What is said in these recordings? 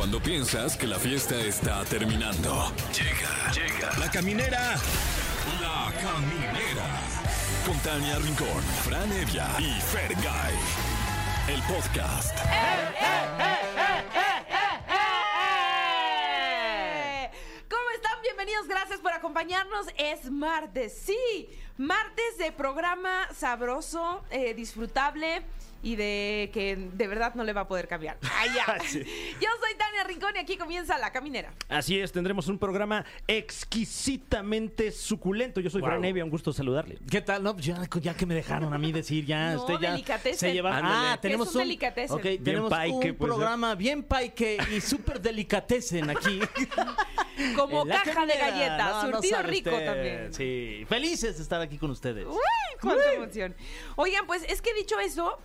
Cuando piensas que la fiesta está terminando. Llega, llega. La caminera. La caminera. Con Tania Rincón, Fran Evia y Fergay. El podcast. ¿Cómo están? Bienvenidos, gracias por acompañarnos. Es martes, sí, martes de programa sabroso, eh, disfrutable y de que de verdad no le va a poder cambiar. Ay, ya. Sí. Yo soy Tania Rincón y aquí comienza La Caminera. Así es, tendremos un programa exquisitamente suculento. Yo soy Wow. Fran Evia, un gusto saludarle. ¿Qué tal? No, pues ya, ya que me dejaron a mí decir, ya No, usted ya delicatessen. se lleva. Ándale. Ah, tenemos es un delicatessen. Ok, Bien tenemos paique, un puede ser. programa bien paique y súper delicatessen aquí. Como caja de galletas, No, surtido rico usted. también. Sí, felices de estar aquí con ustedes. Uy, cuánta emoción. Oigan, pues es que dicho eso,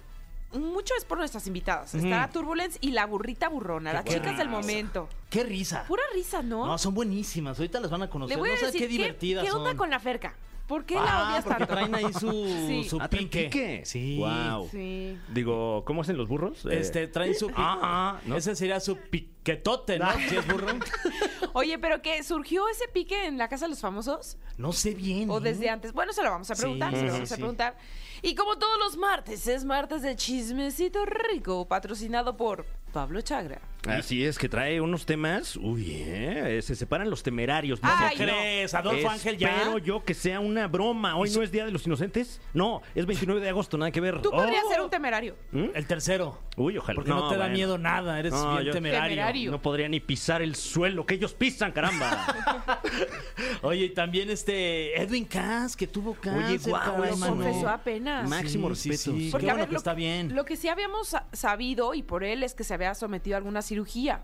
mucho es por nuestras invitadas. Está Turbulence y la burrita burrona, las Qué chicas del momento. Qué risa. Pura risa, ¿no? No, son buenísimas. Ahorita las van a Le conocer. voy a no sabes qué divertidas ¿qué, onda son. con la Ferca? ¿Por qué la Ah, odias porque tanto? traen ahí su, Sí. su Ah, ¿traen pique. pique? Sí. Wow. Sí. Digo, ¿cómo hacen los burros? Eh, Este, traen su pique. Ah, ¿no? Ese sería su piquetote, ¿no? Si es burro. Oye, pero ¿qué? ¿Surgió ese pique en la Casa de los Famosos? No sé bien. ¿O ¿eh? desde antes? Bueno, se lo vamos a preguntar, Sí, se lo sí, vamos a sí. preguntar. Y como todos los martes, es martes de Chismecito Rico, patrocinado por Pablo Chagra. Así es, que trae unos temas. Uy, eh, se separan los temerarios. ¿no? Ay, ¿Cómo crees? Adolfo Ángel ya. Espero yo que sea una broma. Hoy no es Día de los Inocentes. No, es 29 de agosto, nada que ver. Tú podrías Oh. ser un temerario. ¿Mm? El tercero. Uy, ojalá. Porque no, te da miedo nada, eres No, bien yo- temerario. Temerario. No podría ni pisar el suelo que ellos pisan, caramba. Oye, y también este Edwin Cass, que tuvo cáncer. guau, caray, lo mano. confesó apenas. Máximo Sí, sí, respeto. sí. Porque, Qué a bueno ver, que lo, está bien. Lo que sí habíamos sa- sabido, y por él, es que se había sometido a alguna cirugía.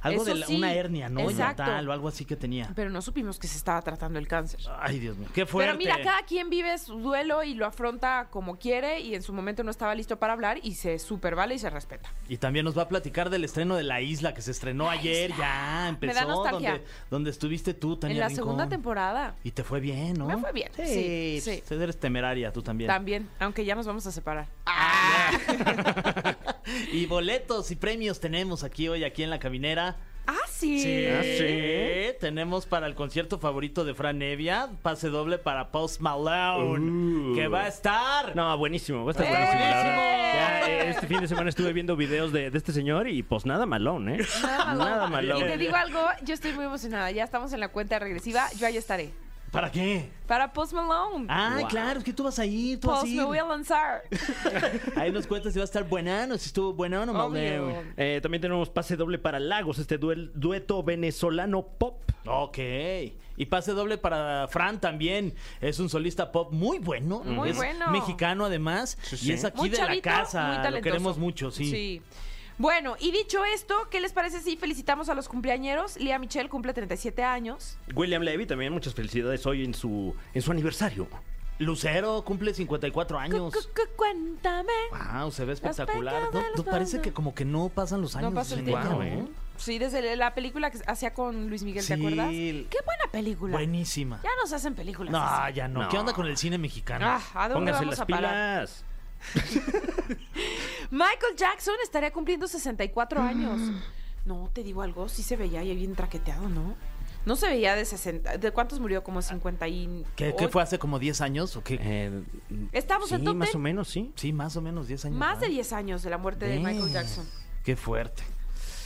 Algo Eso de la- sí. una hernia, ¿no? Exacto. Tal o algo así que tenía. Pero no supimos que se estaba tratando el cáncer. Ay, Dios mío. Qué fuerte. Pero mira, cada quien vive su duelo y lo afronta como quiere y en su momento no estaba listo para hablar y se super vale y se respeta. Y también nos va a platicar del estreno de La Isla que se estrenó ayer. Ya empezó. da nostalgia. Donde, donde estuviste tú, Tania en la Rincón. segunda temporada. Y te fue bien, ¿no? Me fue bien, sí, sí. pues, Eres temeraria, tú también. También, aunque ya nos vamos a separar. y boletos y premios tenemos aquí hoy, aquí en la caminera. Ah, sí. Ah, sí. Tenemos para el concierto favorito de Fran Evia, pase doble para Post Malone, Uh. que va a estar. No, buenísimo, va a estar ¡Eh! buenísimo. la verdad. ¡Buenísimo! Ya, este fin de semana estuve viendo videos de, de este señor y pues nada malón, ¿eh? Nada malo. Nada Y malón. te digo algo, yo estoy muy emocionada. Ya estamos en la cuenta regresiva. Yo ahí estaré. ¿Para qué? Para Post Malone. Ah, Wow. claro, es que tú vas a ir, tú vas a Post ir. me voy a lanzar. Ahí nos cuentas si va a estar buenano, si estuvo buenano o. Eh, también tenemos pase doble para Lagos, este duel- dueto venezolano pop. Ok. Y pase doble para Fran también. Es un solista pop muy bueno. Muy es bueno. Mexicano además. sí. Y es aquí Muy de chavito, la muy casa. Lo talentoso. queremos mucho, sí. Sí. Bueno, y dicho esto, ¿qué les parece si felicitamos a los cumpleañeros? Lía Michelle cumple 37 años. William Levy también, muchas felicidades hoy en su, en su aniversario. Lucero cumple 54 años. Cu- cu- Cuéntame. Wow, se ve espectacular. No, parece que como que no pasan los años. No pasa el tiempo. ¿eh? Sí, desde la película que hacía con Luis Miguel, ¿te Sí. acuerdas? Qué buena película. Buenísima. Ya nos hacen películas. No, así. ya no. No. ¿Qué onda con el cine mexicano? Ah, ¿a dónde Pónganse vamos las a parar? pilas. Michael Jackson estaría cumpliendo 64 Mm. años. No, te digo algo, sí se veía ahí bien traqueteado, ¿no? No se veía de 60. ¿De cuántos murió? Como 50 y... ¿Qué, qué fue hace como 10 años o qué? Eh, Estamos sí, en top más 10. o menos, sí. Sí, más o menos 10 años. Más de ¿verdad? 10 años de la muerte de Michael. Jackson. Qué fuerte.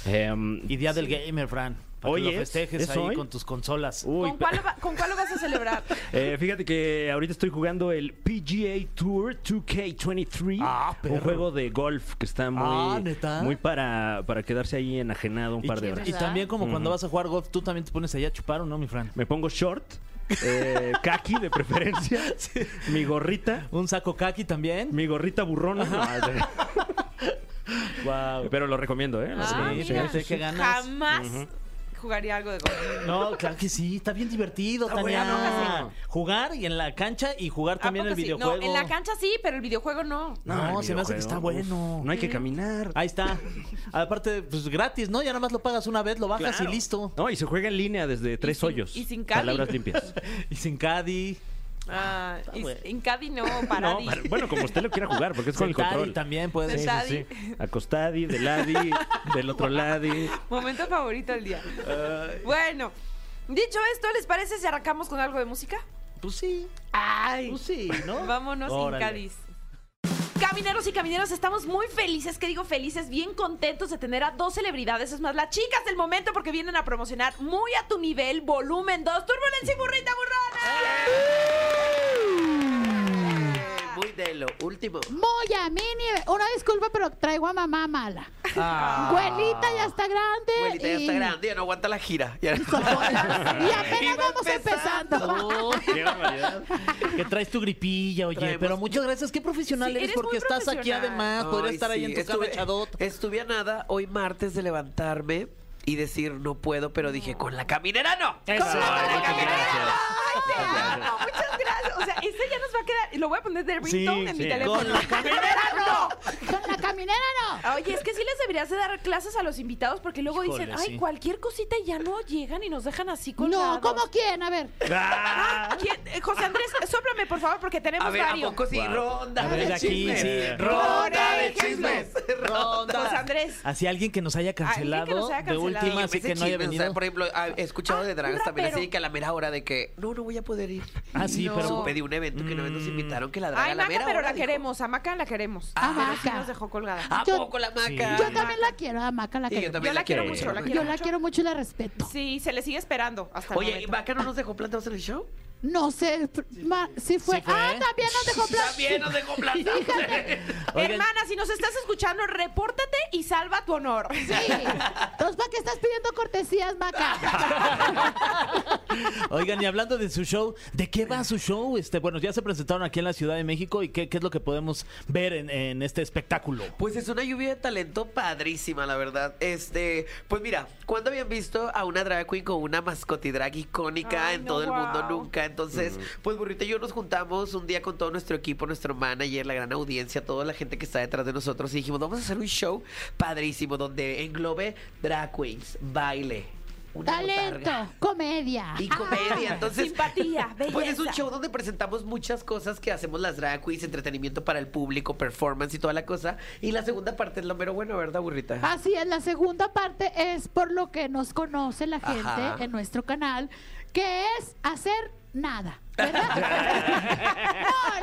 Em, Y Día del Gamer, Fran. Para Hoy que lo es, festejes ¿es ahí hoy? con tus consolas. uy, ¿Con, cuál lo va- ¿Con cuál lo vas a celebrar? Eh, fíjate que ahorita estoy jugando el PGA Tour 2K23, Ah, un juego de golf que está muy, Ah, ¿neta? muy para, para quedarse ahí enajenado un par de horas. y también como cuando vas a jugar golf, tú también te pones allá a chupar o no, mi Fran. Me pongo short, eh, kaki de preferencia, mi gorrita, Un saco kaki también. mi gorrita burrona. Wow. pero lo recomiendo, ¿eh? Lo Ah, recomiendo. sí, mira. qué ganas. Jamás jugaría algo de golf. No, claro que sí, está bien divertido, Está Tania. bueno. Jugar y en la cancha y jugar también ¿A el poco sí? videojuego. No, en la cancha sí, pero el videojuego no. No, el se me hace que está bueno. uf, no hay que caminar. Ahí está. Aparte, pues gratis, ¿no? Ya nada más lo pagas una vez, lo bajas Claro. y listo. No, y se juega en línea desde tres sin- hoyos. y sin Cali. Palabras limpias. Y sin caddy. Ah, y- bueno. Incadi no, No, Paradi. para- bueno, como usted lo quiera jugar, porque es con el control. también puede Sí, ser. sí, sí. Acostadi, de ladi, del otro ladi. Momento favorito del día. Bueno, dicho esto, ¿les parece si arrancamos con algo de música? Pues sí, Ay, pues sí, ¿no? vámonos Órale. Incadis. Camineros y camineros, estamos muy felices, que digo felices, bien contentos de tener a dos celebridades, es más, las chicas del momento porque vienen a promocionar muy a tu nivel, volumen 2, Turbulencia y Burrita Burrana. De lo último. Muy a. Una disculpa, pero traigo a mamá mala. Ah. Abuelita ya está grande. Abuelita ya y... está grande, ya no aguanta la gira. Ya- Y apenas Iba vamos empezando. No, Qué barbaridad. que traes tu gripilla, oye. Traemos- Pero muchas gracias. Qué profesional Sí, eres, eres porque estás aquí además. Podría estar ahí en tu estuve- cama echadota. Estuve a nada hoy martes de levantarme y decir no puedo, pero dije con la caminera no. Eso, Con la caminera. gracias. Ay, te amo, muchas gracias. O sea, este ya nos va a quedar, y lo voy a poner de ringtone Sí, en mi teléfono. Con la caminera no. Con la caminera no. Oye, es que sí les deberías de dar clases a los invitados porque luego Híjole, dicen, ay, sí. cualquier cosita y ya no llegan y nos dejan así colgados. No, ¿cómo quién? A ver. Ah, ¿quién? Eh, José Andrés, sóplame por favor porque tenemos A ver, ¿a varios. poco sí? Wow. Ronda A ver, de aquí, chismes. sí. Ronda de Ronda de chismes. Ronda. José Andrés. Así alguien que nos haya que cancelado nos haya de última, Sí, así que no haya chisme, o sea, venido. por ejemplo, ah, he escuchado Ah, de dragas también así que a la mera hora de que no, no voy a poder ir. Ah, sí, No. pero. Supe de un evento que no nos invitaron que la draga Ay, a la Maca, mera pero hora la dijo, queremos. A Maca la queremos. Ah, pero sí Maca. nos dejó colgada. ¿A Yo- poco la maca? Sí. Yo también la quiero, a Maca la Sí, yo quiero. también Yo la quiero mucho, la Yo quiero Yo la mucho. quiero mucho y la respeto. Sí, se le sigue esperando hasta el Oye, ¿y momento. Maca no nos dejó plantados en el show? No sé, ma- sí fue. ¿Sí fue? Ah, también nos dejó plan. También nos dejó plantados. Hermana, si nos estás escuchando, repórtate y salva tu honor. Sí. Entonces, ¿para qué estás pidiendo cortesías, Maca? Oigan, y hablando de su show, ¿de qué va su show? Este, bueno, ya se presentaron aquí en la Ciudad de México y qué, qué es lo que podemos ver en, en este espectáculo. Pues es una lluvia de talento padrísima, la verdad. Este, pues mira, ¿cuándo habían visto a una drag queen con una mascotidrag icónica Ay, en no, todo el mundo? Nunca. Entonces, pues Burrito y yo nos juntamos un día con todo nuestro equipo, nuestro manager, la gran audiencia, toda la gente que está detrás de nosotros y dijimos, vamos a hacer un show padrísimo donde englobe drag queens, baile, una Talento, botarga comedia. y comedia. Entonces, Simpatía, belleza. pues es un show donde presentamos muchas cosas que hacemos las drag queens, entretenimiento para el público, performance y toda la cosa. Y la segunda parte es lo mero bueno, ¿verdad, burrita? Así es, la segunda parte es por lo que nos conoce la gente Ajá. en nuestro canal, que es hacer nada. no,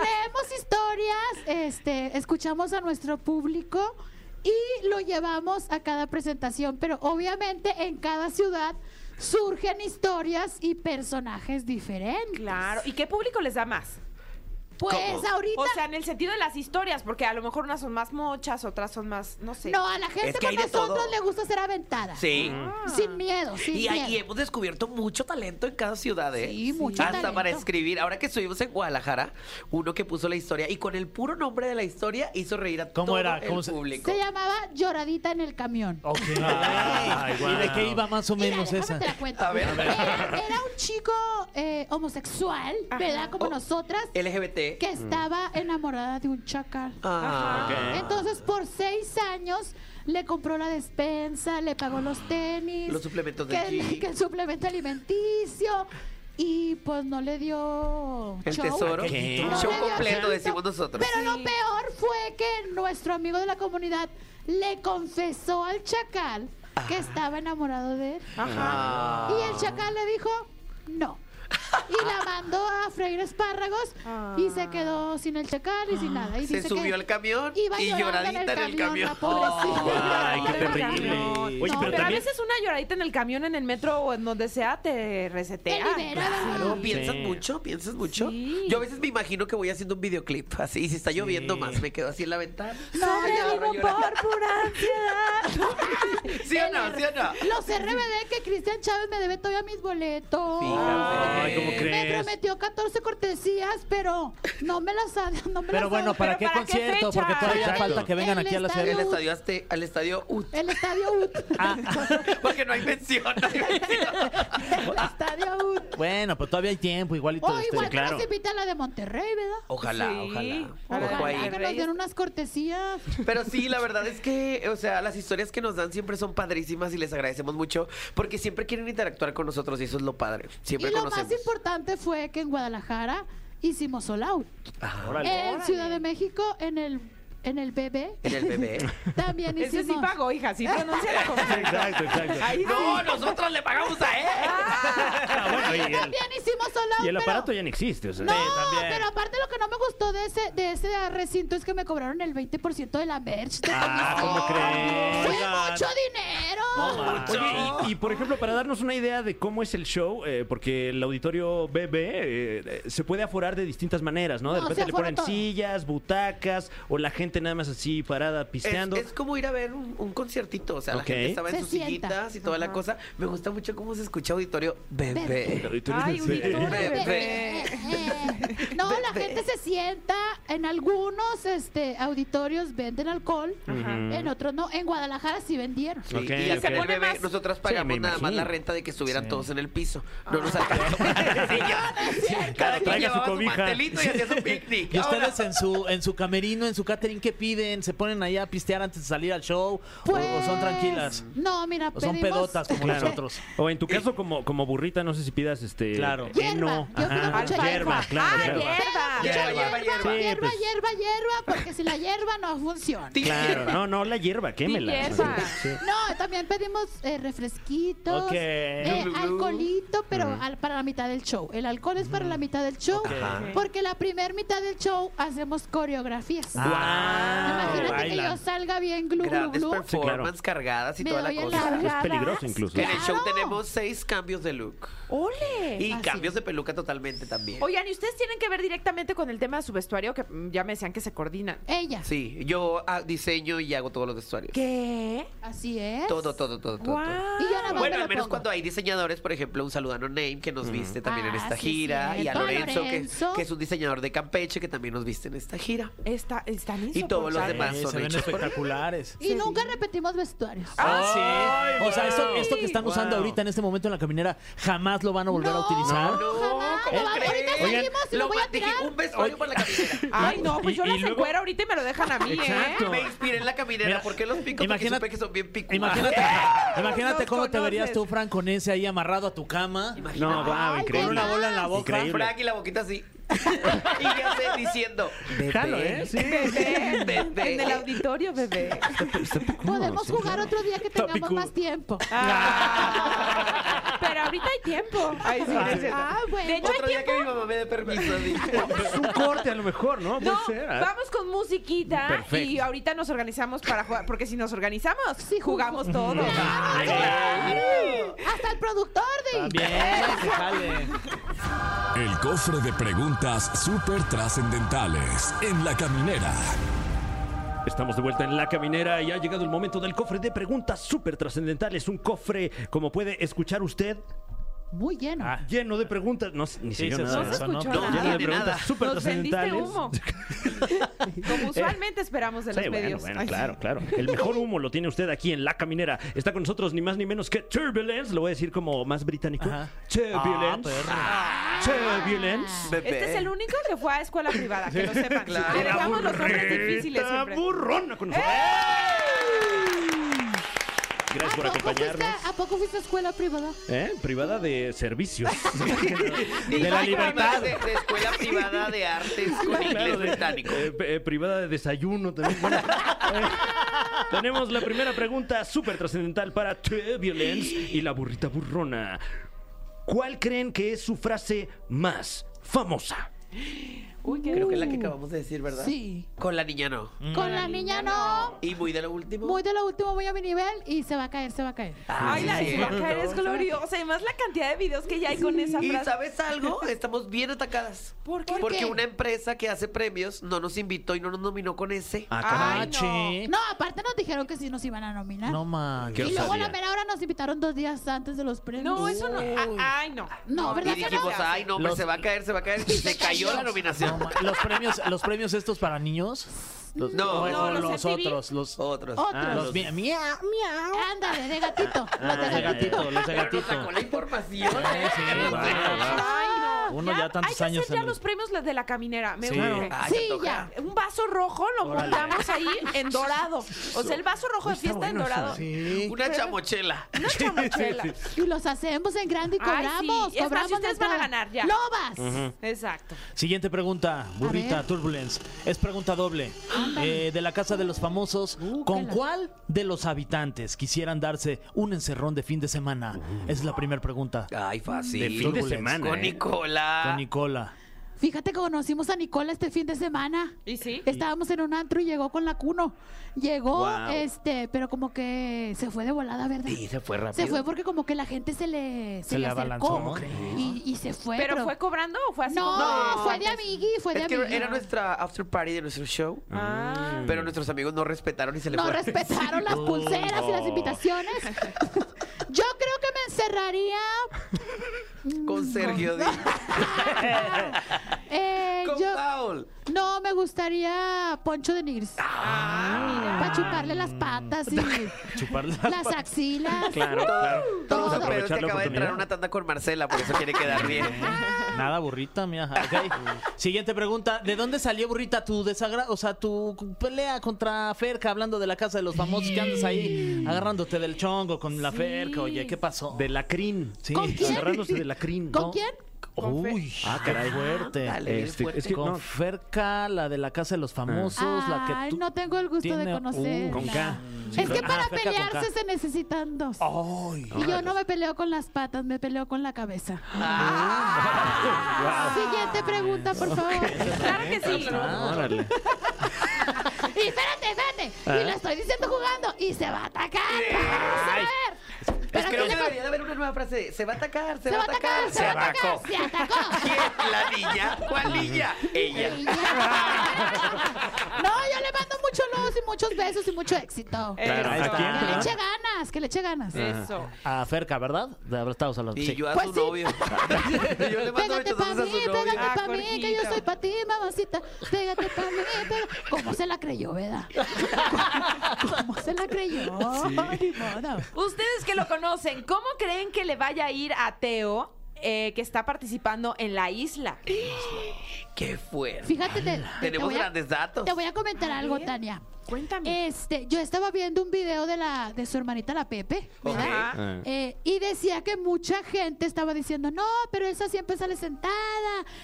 leemos historias, este, escuchamos a nuestro público y lo llevamos a cada presentación, pero obviamente en cada ciudad surgen historias y personajes diferentes. Claro. ¿Y qué público les da más? Pues ¿Cómo? ahorita O sea, en el sentido de las historias, porque a lo mejor unas son más mochas, otras son más, no sé. no, a la gente Es que hay con de todo. nosotros le gusta ser aventada. Sí. Sin miedo, sin Y, miedo. y hemos descubierto mucho talento en cada ciudad, ¿eh? Sí, mucho Hasta talento. para escribir. Ahora que estuvimos en Guadalajara, uno que puso la historia y con el puro nombre de la historia hizo reír a ¿Cómo todo era? el ¿Cómo se- público. Se llamaba Lloradita en el camión. Ok. Ay, ¿Y de guau. qué iba más o Mira, menos déjame esa? te la cuento. A ver. Era, era un chico eh, homosexual, ¿verdad? Como Oh. nosotras, LGBT. Que estaba enamorada de un chacal. Ah. Entonces, por seis años le compró la despensa, le pagó los tenis, Los suplementos de que, el suplemento alimenticio. Y pues no le dio El show. tesoro. Completo, show. decimos nosotros. Pero lo peor fue que nuestro amigo de la comunidad le confesó al chacal que estaba enamorado de él. Ajá. Ah. Y el chacal le dijo no. Y la mandó a freír espárragos y se quedó sin el chacal y sin nada. Y Se dice subió al camión iba y lloradita en el camión. Ay, qué terrible. No, Oye, pero a veces una lloradita en el camión, en el metro o en donde sea, te Te resetea. libera, Claro, piensas Sí. mucho, piensas mucho. Sí. Yo a veces me imagino que voy haciendo un videoclip así, y si está lloviendo Sí. más, me quedo así en la ventana. No, Ay, yo agarro Vivo llorando. por pura ansiedad. ¿Sí o no? ¿Sí o no? Los RBD que Cristian Chávez me debe todavía mis boletos. Fíjate. ¿Cómo Me crees? prometió 14 cortesías, pero no me las ha no me Pero las bueno, ha- ¿para ¿Pero qué para qué concierto? fecha? Porque todavía Exacto. falta que vengan El aquí a la estadio- El estadio, Azte- al estadio UT. El estadio UT. Ah, Porque no hay mención. no hay mención. El estadio UT. bueno, pues todavía hay tiempo, igual y todo Oh, este- igual que claro. nos invita a la de Monterrey, ¿verdad? Ojalá, Sí. ojalá. Ojalá. Ojo ahí. Que nos den unas cortesías. Pero sí, la verdad es que, o sea, las historias que nos dan siempre son padrísimas y les agradecemos mucho porque siempre quieren interactuar con nosotros y eso es lo padre. Siempre y lo conocemos. Importante fue que en Guadalajara hicimos sold out. Órale. En Ciudad de México, en el, en el bebé, En el bebé. también Ese hicimos. sí pagó, hija, sí pronuncia como Exacto, exacto. Ahí No, nosotros le pagamos a él. Ah, bueno, y el, También hicimos sold out. y el pero- aparato ya no existe. O sea. No, pero aparte lo que no me gustó de ese, de ese recinto es que me cobraron el 20% de la merch. de Ah. ¿cómo crees? ¡Fue mucho dinero! Oye, y, y, por ejemplo, para darnos una idea de cómo es el show, eh, porque el auditorio BB eh, eh, se puede aforar de distintas maneras, ¿no? De No, repente se le ponen todo. sillas, butacas, o la gente nada más así parada Es, pisteando. es como ir a ver un, un conciertito. O sea, la gente estaba en Se sus sienta. sillitas y toda la cosa. Me gusta mucho cómo se escucha auditorio bebé. Ay, auditorio Bebé. bebé. No, la gente se sienta. En algunos este, auditorios venden alcohol, en otros no. En Guadalajara sí vendieron. Sí, y ser el pone bebé, más- nosotras me pagamos nada más imagino. la renta de que estuvieran Sí. todos en el piso. No nos alcanzó. Cada quien Traiga su llevaba su cobija. mantelito y hacía su picnic. Y Ahora- ustedes en su en su camerino, en su catering, ¿qué piden? ¿Se ponen ahí a pistear antes de salir al show? ¿O- ¿O, son tranquilas? Pues, No, mira, ¿O son pedimos- pedotas como Claro. nosotros? O en tu caso, como, como burrita, no sé si pidas este. Claro. heno. Hierba. Yo pido Ajá, mucha hierba, hierba. claro. Ah, claro. hierba. Hierba, Hierba, hierba, hierba, Sí, hierba, pues. hierba, hierba, porque si la hierba no funciona. Sí. Claro, no, no, la hierba, quémela. Sí. No, también pedimos eh, refresquitos, eh, alcoholito, pero al- para la mitad del show. El alcohol es para la mitad del show, Ajá. porque la primer mitad del show hacemos coreografías. Ah, Imagínate que yo salga bien glu, glu, Grandes glu. performances cargadas y Me toda la cosa. la- Es peligroso incluso. En el show Claro. tenemos seis cambios de look. ¡Ole! Y Así. cambios de peluca totalmente también. Oigan, ¿y ustedes tienen que ver directamente con el tema de su vestuario? Que ya me decían que se coordinan. Ella. Sí, yo ah, diseño y hago todos los vestuarios. ¿Qué? Así es. Todo, todo, todo, todo. Y yo nada más Bueno, me al lo menos pongo. cuando hay diseñadores, por ejemplo, un saludo a No Name que nos viste también en Ah, esta sí, gira, y a. Lorenzo, Lorenzo. Que, que es un diseñador de Campeche que también nos viste en esta gira. Está, están Y todos los demás Sí, son se ven hechos espectaculares. Y nunca repetimos vestuarios. Ah, sí. O sea, esto, wow. esto que están usando Wow. ahorita en este momento en la caminera, jamás lo van a volver a No. utilizar. No, jamás. ¿cómo Lo va- crees? ahorita Oigan, salimos y lo, voy a dije, tirar. un vestuario para la caminera. Ay, no, pues Y- yo y las luego- encuero ahorita y me lo dejan a mí, Exacto. ¿eh? Me inspiré en la caminera. Mira, ¿Por qué los pico? imagínate- Porque supe que son bien picos. Imagínate, imagínate Los cómo te conoces. verías tú, Fran, con ese ahí amarrado a tu cama. No, wow, Ay, increíble. Con una bola en la boca. Increíble. Frank y la boquita así. y ya sé, diciendo, bebé, Jalo, ¿eh? Sí. Bebé. bebé. En el auditorio, bebé. Podemos Sí. jugar otro día que tengamos picudo. más tiempo. Ah. Pero ahorita hay tiempo. Ay, sí. Ah, bueno. De hecho, hay Otro día tiempo. que mi mamá me dé permiso. Es un corte a lo mejor, ¿no? Puede No, ser. ah. vamos con musiquita Perfecto. y ahorita nos organizamos para jugar, porque si nos organizamos, Sí, jugamos todos. Claro. Hasta el productor de Bien, jale. El cofre de preguntas súper trascendentales en la caminera. Estamos de vuelta en la caminera y ha llegado el momento del cofre de preguntas súper trascendentales. Un cofre, como puede escuchar usted, Muy lleno. Ah, lleno de preguntas. No, ni Sí, se nada. No se Eso no, escuchó no, nada. Lleno de preguntas súper trascendentales. humo. Como usualmente esperamos de los Sí, bueno, medios. bueno, Ay, claro, claro. El mejor humo lo tiene usted aquí en La Caminera. Está con nosotros ni más ni menos que Turbulence. Lo voy a decir como más británico. Ajá. Turbulence. Ah, Turbulence. Bebé. Este es el único que fue a escuela privada, que lo sepan. Claro. Le dejamos los nombres difíciles siempre. burrona con nosotros. Gracias por ¿A poco, fuiste, acompañarnos. ¿A poco fuiste a escuela privada? ¿Eh? Privada de servicios. de la libertad. De, de escuela privada de artes con inglés británico. eh, eh, privada de desayuno también. Bueno, eh, tenemos la primera pregunta súper trascendental para Turbulence y la burrita burrona. ¿Cuál creen que es su frase más famosa? Uy, qué Creo que es la que acabamos de decir, ¿verdad? Sí. Con la niña no. Con la niña no. Y muy de lo último. Muy de lo último voy a mi nivel y se va a caer, se va a caer. Ay, la sí, de Vaca cierto. es gloriosa. Además, la cantidad de videos que ya hay con esa Y frase. ¿sabes algo? Estamos bien atacadas. ¿Por qué? Porque qué? una empresa que hace premios no nos invitó y no nos nominó con ese. Ah, Ay, Ah, no. aparte nos dijeron que sí nos iban a nominar. No. Qué y luego a la mera hora nos invitaron dos días antes de los premios. No, eso no. ah, Ay, no. No, ¿verdad y dijimos, no? ay, no, hombre, Los- se va a caer, se va a caer. Y se cayó la nominación. Los premios, los premios estos para niños. Los, No, o- no, o los los otros, los, Otros. Otros. Ah, los mi- miau, miau. Ándale, de gatito. Ah, los de gatito. gatito, los de Pero nos gatito. sacó la información. Sí, sí, ¿eh? wow, Ay, no. Uno ya, tantos hay que años hacer ya en el- los premios de la caminera. Me Sí. urge. Ah, se Sí, antoja. ya. Un vaso rojo lo montamos ahí en dorado. O sea, el vaso rojo de Está fiesta en bueno eso, dorado. Sí. Una chamochela. Una chamochela. Y los hacemos en grande y Ay, sí. cobramos. Es más, cobramos ustedes van a nuestra- ganar ya. ¡Lobas! Exacto. Siguiente pregunta, burrita ver. Turbulence. Es pregunta doble. Eh, de la casa de los famosos, Uh, ¿con la- cuál de los habitantes quisieran darse un encerrón de fin de semana? Es la primera pregunta. Ay, fácil. De fin de semana. Con ¿eh? Nicola. Con Nicola. Fíjate que conocimos a Nicola este fin de semana. ¿Y sí? Estábamos en un antro y llegó con la cuno. Llegó, este, pero como que se fue de volada, ¿verdad? Sí, se fue rápido. Se fue porque como que la gente se le, se Se le acercó abalanzó. y, y se fue. ¿Pero fue cobrando o fue así no, como fue de amigui, fue de Es amigui. era nuestra after party de nuestro show. Ah. Pero nuestros amigos no respetaron y se le No fue. respetaron las pulseras y las invitaciones. Yo creo que me encerraría Con Sergio Díaz. eh, Con yo, Paul. no me gustaría Poncho de Nigris. Ah, Para chuparle las patas y Chuparle las axilas. Claro, claro. Todos Todo. los pedos que Aprovechar la acaba de entrar oportunidad. una tanda con Marcela, por eso quiere quedar bien. Nada, burrita, mía. Ok. Siguiente pregunta. ¿De dónde salió, burrita, tu desagrado? O sea, tu pelea contra Ferca, hablando de la casa de los famosos que andas ahí agarrándote del chongo con la Sí. Ferca. Oye, ¿qué pasó? De la crin. Sí. ¿Con quién? Agarrándose de la crin. ¿Con ¿no? quién? Uy, Ah, caray. fuerte. Dale, Este, fuerte. es que Con no, Ferca, la de la casa de los famosos, la que tú... no tengo el gusto de conocer. Uh, con K. Sí, Es que ah, para pelearse se necesitan dos. Ay. Y yo no me peleo con las patas, me peleo con la cabeza. Ah. Siguiente pregunta, por favor. Claro que sí. Ah, Órale. Y espérate, espérate. Y lo estoy diciendo jugando. Y se va a atacar. Vamos a ver. Es que ¿qué no le debería de haber una nueva frase. Se va a atacar, se, Se va a atacar, se va a atacar. atacó. Se atacó. ¿Quién? ¿La niña? ¿Cuál niña? Ella. No, yo le mando muchos lobos y muchos besos y mucho éxito. Claro. ¿a quién? Que le eche ganas, que le eche ganas. Eso. A Ferca, ¿verdad? De verdad estamos hablando. Y Sí. yo a Pues su sí. novio. yo le mando Pégate muchos pa' besos a mí, pégate Ah, pa' mí, que yo soy pa' ti, mamacita. Pégate pa' mí, pégate. ¿Cómo se la creyó, verdad? ¿Cómo se la creyó? Ustedes que lo conocen, ¿cómo creen que le vaya a ir a Teo eh, que está participando en la isla? Qué fuerte. Fíjate, te, te Tenemos voy a- grandes datos. Te voy a comentar algo, ver. Tania. Cuéntame. Este, yo estaba viendo un video de la de su hermanita la Pepe, ¿verdad? Ajá. Ah. Eh, y decía que mucha gente estaba diciendo, no, pero esa siempre sale sentada,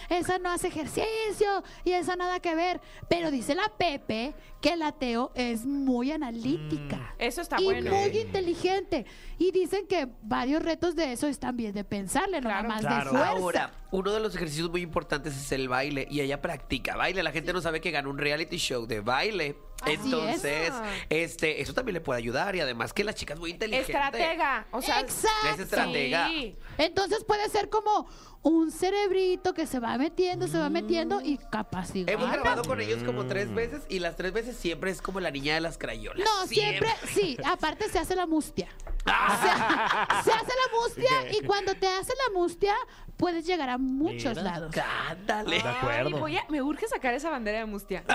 esa no hace ejercicio y esa nada que ver. Pero dice la Pepe que la Teo es muy analítica. Eso está y bueno. muy inteligente. Y dicen que varios retos de eso están bien de pensarle, no Claro. nada más Claro. de fuerza. Ahora, uno de los ejercicios muy importantes es el baile y ella practica baile. La gente no sabe que ganó un reality show de baile. Entonces, es. este, eso también le puede ayudar y además que la chica es muy inteligente. Estratega. O sea, Exacto. Es estratega. Sí. Entonces puede ser como un cerebrito que se va metiendo, se va metiendo y capaz y Hemos grabado con ellos como tres veces y las tres veces siempre es como la niña de las crayolas. No, siempre, sí, aparte se hace la mustia. O sea, se hace la mustia y cuando te hace la mustia puedes llegar a muchos Mira. lados. Ándale. De acuerdo. Ay, voy a- me urge sacar esa bandera de mustia.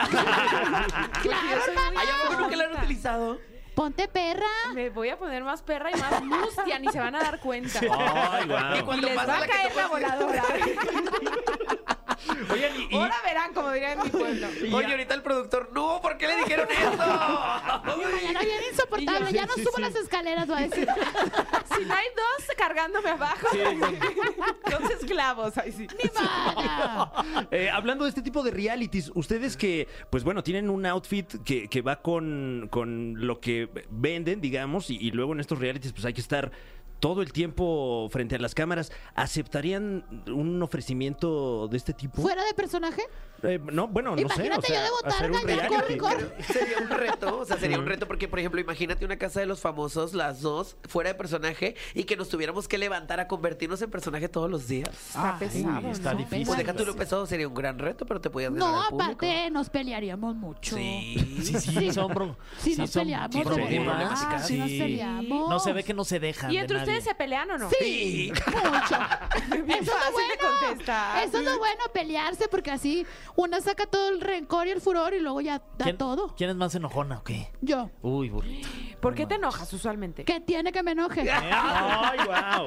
Claro. Ay, ¿a poco nunca la han utilizado? Ponte perra. Me voy a poner más perra y más mustia, ni se van a dar cuenta. Ay, guau. Y Y cuando les pasa va a la caer la voladora. Oigan, y, y- Ahora verán, como dirían en mi pueblo. Oye, ahorita el productor, no, ¿por qué le dijeron eso? Mañana viene insoportable. Ya no subo las escaleras, va a decir. Si no hay dos cargándome abajo, dos esclavos. Ay, sí. Ni. Eh, hablando de este tipo de realities, ustedes que, pues bueno, tienen un outfit que, que va con, con lo que venden, digamos, y, y luego en estos realities, pues hay que estar todo el tiempo frente a las cámaras. ¿Aceptarían un ofrecimiento de este tipo? ¿Fuera de personaje? Eh, no, bueno, no sé. Imagínate o sea, yo de botarga, hacer un ya reality. corre, corre. Sería un reto, o sea, sería un reto porque, por ejemplo, imagínate una casa de los famosos, las dos, fuera de personaje, y que nos tuviéramos que levantar a convertirnos en personaje todos los días. Está pesado. está ¿no? difícil. Pues deja tú lo pesado, sería un gran reto, pero te podías ganar No, al aparte nos pelearíamos mucho. Sí, Sí, sí, son bro- Sí, sí nos son- peleamos, sí, de problemáticas. Sí, nos peleamos. No se ve que no se dejan. ¿Y de entre nada. ¿Ustedes se pelean o no? Sí, mucho. Eso es lo de bueno. contestar. Eso es lo bueno, pelearse, porque así una saca todo el rencor y el furor y luego ya da ¿Quién, todo. ¿Quién es más enojona o qué? Yo. Uy, burrito. ¿Por qué te enojas usualmente? ¿Qué tiene que me enoje? Ay, wow.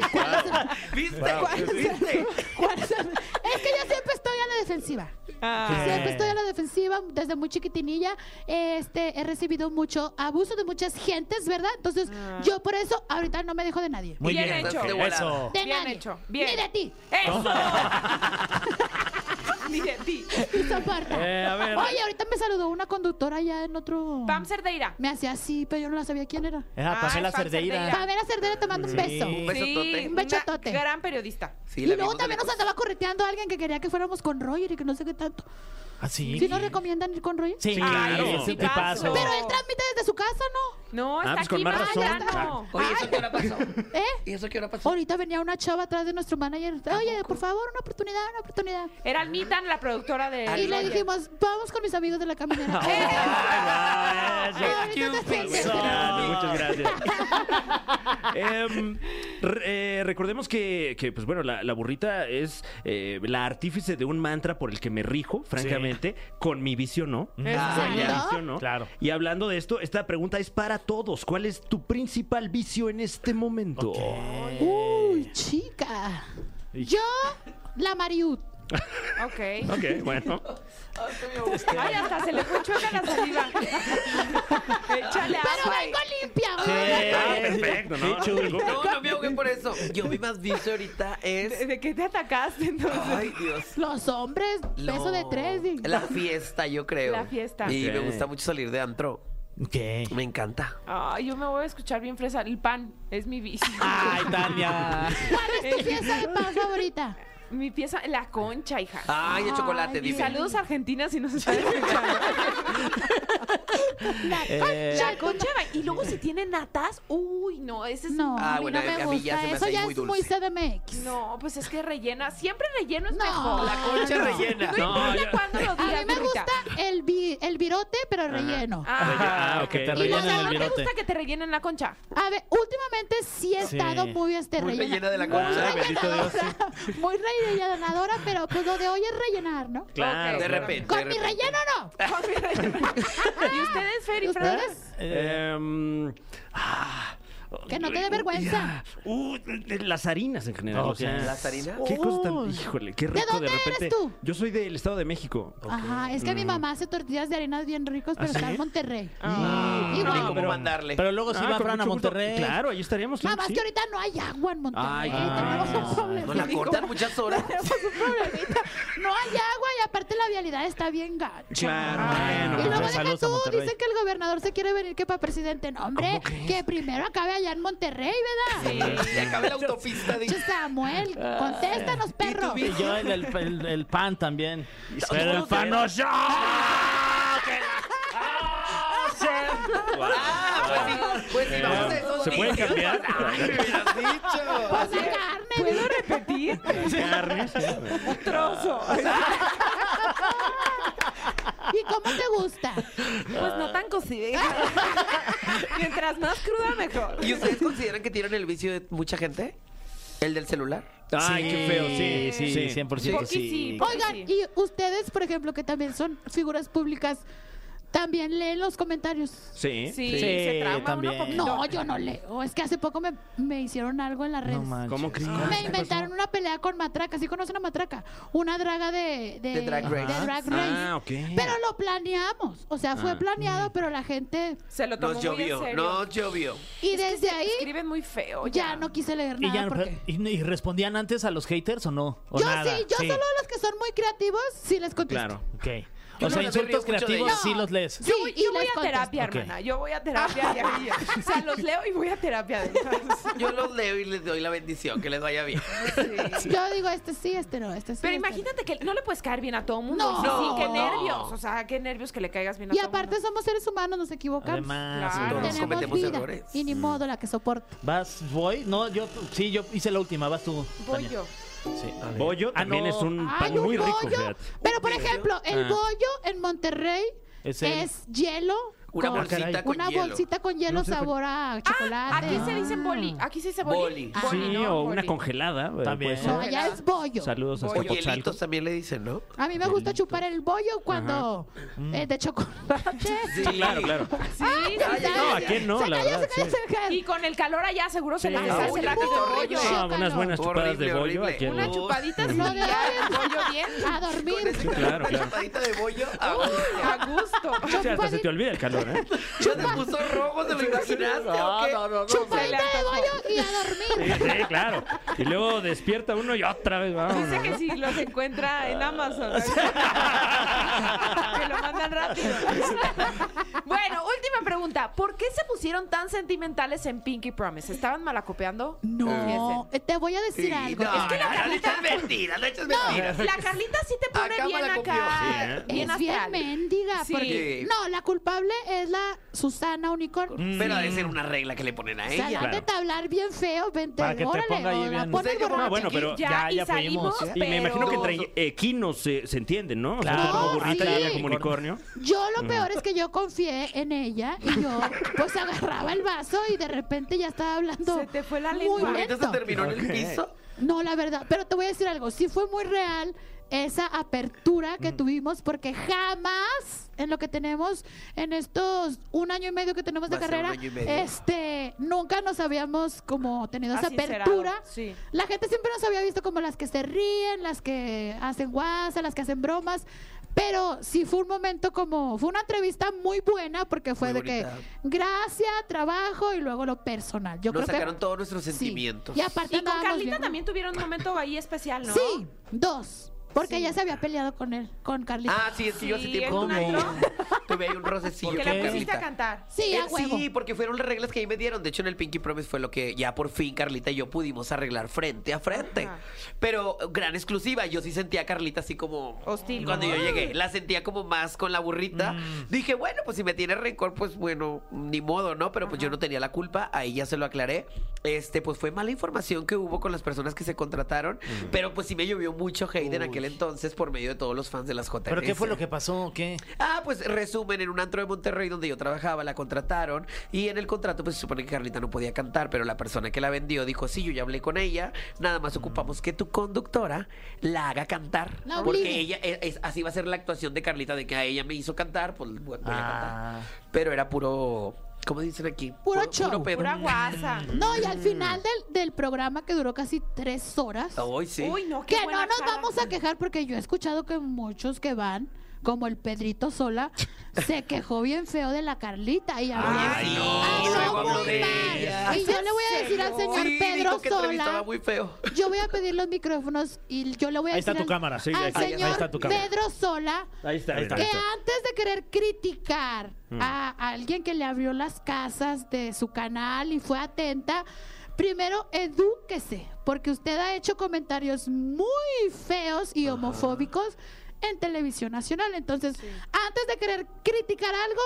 ¿Viste? ¿Cuál- ¿Viste? cuál es el- Es que yo siempre estoy a la defensiva. Ah. Siempre estoy a la defensiva desde muy chiquitinilla. Este, he recibido mucho abuso de muchas gentes, ¿verdad? Entonces, yo por eso ahorita no me dejo de nadie. Muy Bien bien. hecho. De. Eso. De Bien nadie. hecho, bien. Ni de ti. ¡Eso! Ni de ti. Y Zaparta. Eh, a ver. Oye, ahorita me saludó una conductora allá en otro. Pam Cerdeira. Me hacía así, pero yo no la sabía quién era. Ah, Pamela Pam Cerdeira. Cerdeira. Pamela Cerdera te mando un beso. Un besotote. Sí, Un besotote. una gran periodista. Sí, y luego también nos andaba correteando a alguien que quería que fuéramos con Roger y que no sé qué tanto. ¿Ah, sí? ¿Sí nos recomiendan ir con Roger? Sí, Sí, claro. claro. Es un Tipazo. tipazo. Pero él transmite desde su casa, ¿no? No, está Ah, pues con aquí más más razón. llano. Oye, ¿eso qué hora pasó? ¿Eh? ¿Y eso qué hora pasó? Ahorita venía una chava atrás de nuestro manager. Oye, por favor, una oportunidad, una oportunidad. Era Almitan, la productora de. Y le dijimos, vamos con mis amigos de la caminera. Ay, Ahorita te. Eso, Muchas gracias. Em, re- eh, recordemos que, que, pues bueno, la, la burrita es eh, la artífice de un mantra por el que me rijo, francamente, con mi vicio no. Ah, Con mi vicio no. Claro. Y hablando de esto, esta pregunta es para todos. ¿Cuál es tu principal vicio en este momento? Uy, chica. Yo, la Mariut. Ok. Ok, bueno. Ay, hasta se le fue chueca la saliva. Échale Pero agua. vengo ¿no? Sí, No te. No, no me ahogué por eso. Yo mi más vicio ahorita ¿De, es... de qué te atacaste entonces? Ay, Dios. Los hombres, beso de No. tres. y- La fiesta, yo creo. La fiesta. Y me Ok. gusta mucho salir de antro. ¿Qué? Me encanta. Ay, yo me voy a escuchar bien fresa. El pan es mi vicio. Ay, Tania. ¿Cuál es tu fiesta de paz favorita? Mi pieza, la concha, hija. Ay, de chocolate, Y dime. saludos a Argentina si nos están escuchando. Eh, La concha y luego si tiene natas, uy, no, ese es No, Ah, a mí bueno, no me a mí ya gusta. se me Eso hace ya muy es muy dulce. CDMX. No, pues es que rellena, siempre relleno es No, mejor. La concha no. rellena. No, No, importa yo- cuándo lo A digas, mí me gusta el, vi- el virote, pero relleno. Ah, Ah, ok. que te y rellenen el ¿no te virote. gusta que te rellenen la concha? A ver, últimamente sí he Sí. estado muy este Muy rellena. rellena de la Muy concha. Ay, bendito Dios. Muy rellenadora, pero pues lo de hoy es rellenar, ¿no? Claro. De repente. Con de mi repente. relleno no. Con mi relleno. ¿Y ustedes, Fer y Fran? ¿Ustedes? Em, ah, Que no te dé vergüenza. Uh, las harinas en general. Ok. o sea, ¿Las harinas? ¿Qué cosa tan. Híjole, qué ¿De rico de, dónde eres repente. tú? Yo soy del Estado de México. Ajá, es que mi mamá hace tortillas de harinas bien ricos, pero ¿Ah, está sí? en Monterrey. Ah. Igual. ¿Cómo pero- mandarle? Pero luego sí Ah, va Fran a. Monterrey. Claro, ahí estaríamos. Nada más que ahorita no hay agua en Monterrey. Tenemos un problema. ¿No la cortan muchas horas? Tenemos un problemita. No hay agua y aparte la vialidad está bien gacha. Claro, Y bueno. luego deja tú, dicen que el gobernador se quiere venir que para presidente. No, hombre, que primero acabe allá en Monterrey, ¿verdad? Y acabé la autopista. Che, Samuel, contéstanos, perro. ¿Y Y yo el, el, el- el pan también. Pero el pan no yo. Ah, pues sí, pues sí, vamos a esos ¿Se puede cambiar? Ay, me hubieras dicho. Pasa carne. ¿Puedo repetir? Carne, sí. Un trozo. ¿Y cómo te gusta? Pues no tan cocida. Mientras más cruda, mejor. ¿Y ustedes consideran que tienen el vicio de mucha gente? ¿El del celular? Ay, qué feo, sí. Sí, sí, 100% Porque sí, Oigan, y ustedes, por ejemplo, que también son figuras públicas, también leen los comentarios. Sí. Sí, Sí, se trauma uno poquito. No, yo no leo. Es que hace poco me, me hicieron algo en las redes. No. ¿Cómo crees? me inventaron una pelea con Matraca. ¿Sí conocen a Matraca? Una draga de... De, De Drag Race. de Drag Race. Ah, ok. Pero lo planeamos. O sea, fue Ah. planeado, pero la gente... Se lo tomó Nos muy en llovió, serio. nos llovió. Y desde ahí Escriben muy feo. ya no quise leer ¿Y, nada ya, porque... y, y respondían antes a los haters o no? ¿O Yo nada? sí, yo solo los que son muy creativos sí les contesto. Claro. Ok. Yo O sea, no insultos creativos sí los lees. Sí, Yo, voy- y yo voy a contesto. terapia, hermana. Yo voy a terapia. O sea, los leo y voy a terapia. Yo los leo y les doy la bendición, que les vaya bien. Sí. Yo digo, este sí, este no, este sí. Pero este no. imagínate que no le puedes caer bien a todo mundo. No. Sí, qué No. nervios. O sea, qué nervios que le caigas bien a Y todo aparte mundo. somos seres humanos, nos equivocamos. Además, Claro. Todos cometemos vida. errores. Y ni modo la que soporta. ¿Vas, voy? No, yo sí, yo hice la última, vas tú. Voy Tania. yo. Sí. Bollo Ah, también no. es un pan un muy rico, bollo. fíjate. Pero por ejemplo, el Ah. bollo en Monterrey Es es, el- hielo Una con- bolsita con una hielo. bolsita con hielo No sé, sabor a chocolate. Aquí se dice boli. Aquí se dice boli. Boli. Boli, Sí, ¿no? o una Boli. congelada. eh, También. puede No, allá es bollo. Saludos a O Azcapotzalco. hielitos también le dicen, ¿no? A mí me gusta chupar el bollo cuando eh, de chocolate. Sí, Claro, claro. Sí, Ay, sí, No, ¿a quién no? Se La verdad, se cayó, sí. se cayó. Y con el calor allá seguro se Sí. Ah, hace uy, el no, de bollo. No, unas buenas chupadas Horrible, de bollo. horrible. ¿a quién Una no? chupadita No, sin de hoy. el bollo bien. A Con dormir. ese claro, calor, una claro. chupadita de bollo. ah, A gusto. Sí, hasta se te olvida el calor, ¿eh? Ya te puso rojo, ¿te lo imaginaste o qué? no, no. Bollo y a dormir. Sí, sí, claro. Y luego despierta uno y otra vez vamos. Dice que si los encuentra en Amazon. que lo mandan rápido. bueno, última pregunta. ¿Por qué se pusieron tan sentimentales en Pinky Promise? ¿Estaban malacopeando? No, eh, te voy a decir Sí, algo. no, Es que no, no, le echas mentiras, le echas mentiras. La Carlita sí te pone Acá bien malacopió. acá. Sí, ¿eh? Bien es bien astral. mendiga. Sí. Porque, no, la culpable es la Susana Unicorn. Pero ha de ser una regla que le ponen a O sea, ella. la neta hablar bien feo, vente, Para que te órale, ponga ahí o la bien. pone Sí, como- borracha. No, bueno, pero Ya, ya, y ya salimos, fuimos. Y me imagino que entre equinos se, se entienden, ¿no? O sea, Claro. como burrita Sí. y ella como unicornio. Yo lo peor es que yo confié en ella y yo pues agarraba el vaso y de repente ya estaba hablando Se te fue la muy lengua. Se lento. terminó en el piso. No, la verdad, pero te voy a decir algo, sí fue muy real esa apertura que tuvimos porque jamás en lo que tenemos en estos un año y medio que tenemos de carrera, año y medio. este, nunca nos habíamos como tenido esa apertura. sí. La gente siempre nos había visto como las que se ríen, las que hacen guasa, las que hacen bromas. Pero sí fue un momento como, fue una entrevista muy buena porque fue Muy de que gracias, trabajo y luego lo personal. Yo Nos creo sacaron que todos nuestros sí. sentimientos. Y aparte Y con Carlita bien- también tuvieron un momento ahí especial, ¿no? Sí, dos. Porque Sí. ella se había peleado con él, con Carlita. Ah, sí, es que yo hace Sí, tiempo ¿en tuve, un antro? tuve ahí un rocecillo Que con la qué? pusiste a cantar. sí, a Eh, huevo. sí, porque fueron las reglas que ahí me dieron. De hecho, en el Pinky Promise fue lo que ya por fin Carlita y yo pudimos arreglar frente a frente. Ajá. Pero eh, gran exclusiva. Yo sí sentía a Carlita así como. Hostil, Cuando yo llegué, la sentía como más con la burrita. Mm. Dije, bueno, pues si me tiene rencor, pues bueno, ni modo, ¿no? Pero pues yo no tenía la culpa. Ahí ya se lo aclaré. Este, pues fue mala información que hubo con las personas que se contrataron. Pero pues sí me llovió mucho hate en aquel entonces por medio de todos los fans de las JNS. ¿Pero qué fue lo que pasó? ¿Qué? Ah, pues resumen, en un antro de Monterrey donde yo trabajaba, la contrataron y en el contrato pues se supone que Carlita no podía cantar, pero la persona que la vendió dijo, sí, yo ya hablé con ella, nada más ocupamos que tu conductora la haga cantar. La porque ella, es, es- así va a ser la actuación de Carlita, de que a ella me hizo cantar, pues voy a cantar. Ah. Pero era puro, ¿cómo dicen aquí? Puro show. pedo. Pura guasa. No, y al final del, del programa que duró casi tres horas, Ay, sí. Uy, no, qué que no nos cara. vamos a quejar porque yo he escuchado que muchos que van, como el Pedrito Sola, se quejó bien feo de la Carlita y habló, Ay, habló habló muy mal. Y yo le voy a decir al señor Sí, Pedro dijo que entrevistaba Sola, muy feo. yo voy a pedir los micrófonos y yo le voy a Ahí decir está tu al, cámara. Sí, al ahí está, ahí señor está tu cámara. Pedro Sola Ahí está, ahí está. que antes de querer criticar Mm. a alguien que le abrió las casas de su canal y fue atenta, primero edúquese, porque usted ha hecho comentarios muy feos y homofóbicos en televisión nacional. Entonces, antes de querer criticar algo,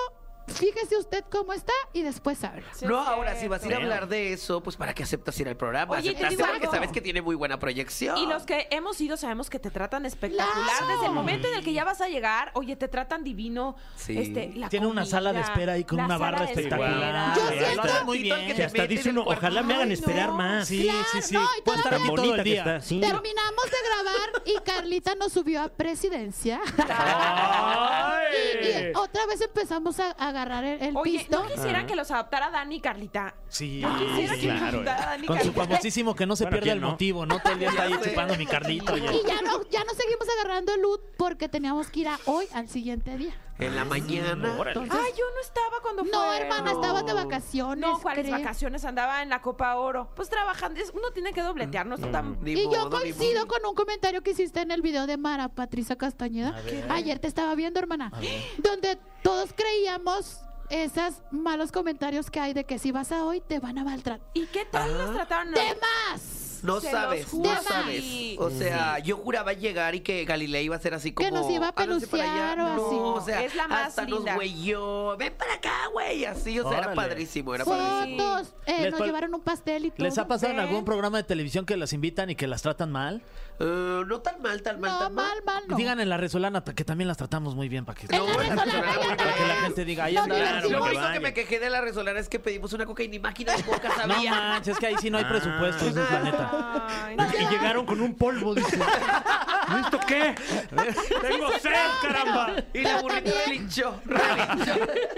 fíjese usted cómo está y después habla. Sí, no, ahora si vas a ir a hablar de eso, pues para qué aceptas ir al programa. Oye, te Aceptaste digo porque algo. sabes que tiene muy buena proyección. Y los que hemos ido sabemos que te tratan espectacular. Claro. Desde el momento en el que ya vas a llegar, oye, te tratan divino. Sí. Este, la Tiene una sala de espera ahí con una barra espectacular. Yo siento- está muy bien. que Que hasta dice uno, ojalá me hagan Ay, esperar no. más. Sí, Claro, sí, sí. no, y Puedo todavía- estar aquí todo el que día. Terminamos de grabar y Carlita nos subió a presidencia. ¡Ay! Y, y otra vez empezamos a, a agarrar el, el Oye, pisto. ¿no quisieran que los adaptara Dani y Carlita? Sí, Yo quisiera sí, que los claro. adaptara Dani y Con su Carlita. famosísimo que no se Bueno, pierda ¿quién el no? motivo, ¿no? Todo el día está ahí chupando mi Carlito. Y ya no, ya no seguimos agarrando el loot porque teníamos que ir a hoy al siguiente día. En la mañana. Órale. Ay, yo no estaba cuando fue. No, hermana, estabas de vacaciones. No, ¿cuáles creo. vacaciones? Andaba en la Copa Oro. Pues trabajando. es- Uno tiene que dobletear, no está tan... Ni Y yo modo, ni coincido modo. con un comentario que hiciste en el video de Mara Patricia Castañeda. Ayer te estaba viendo, hermana. Donde todos creíamos esos malos comentarios que hay de que si vas a hoy te van a maltratar. ¿Y qué tal Ah. nos trataron? ¡De No Se sabes, no sabes. O sea, yo juraba llegar y que Galilea iba a ser así como. Que nos iba a "Ah, no sé, para allá". pelucear o No, así. o sea, Es la más hasta linda. nos güeyó. Ven para acá, güey. Así, o sea, era padrísimo, era padrísimo. Fotos, eh, Les nos llevaron un pastel y todo. ¿Les ha pasado en ¿Ven? algún programa de televisión que las invitan y que las tratan mal? Eh, no tan mal, tan mal, No, tan mal. mal, mal, no. Digan en la Resolana que también las tratamos muy bien para que, No, la para que la gente diga, ahí Nos anda. Claro, Lo único que me quejé de la resolana es que pedimos una coca y ni máquina de coca No sabía. manches, es que ahí sí no hay Ah. presupuesto, eso es la neta. Ay, Y llegaron con un polvo, dice. ¿Esto qué? Tengo sed, caramba. y la burrita también- relinchó, relinchó.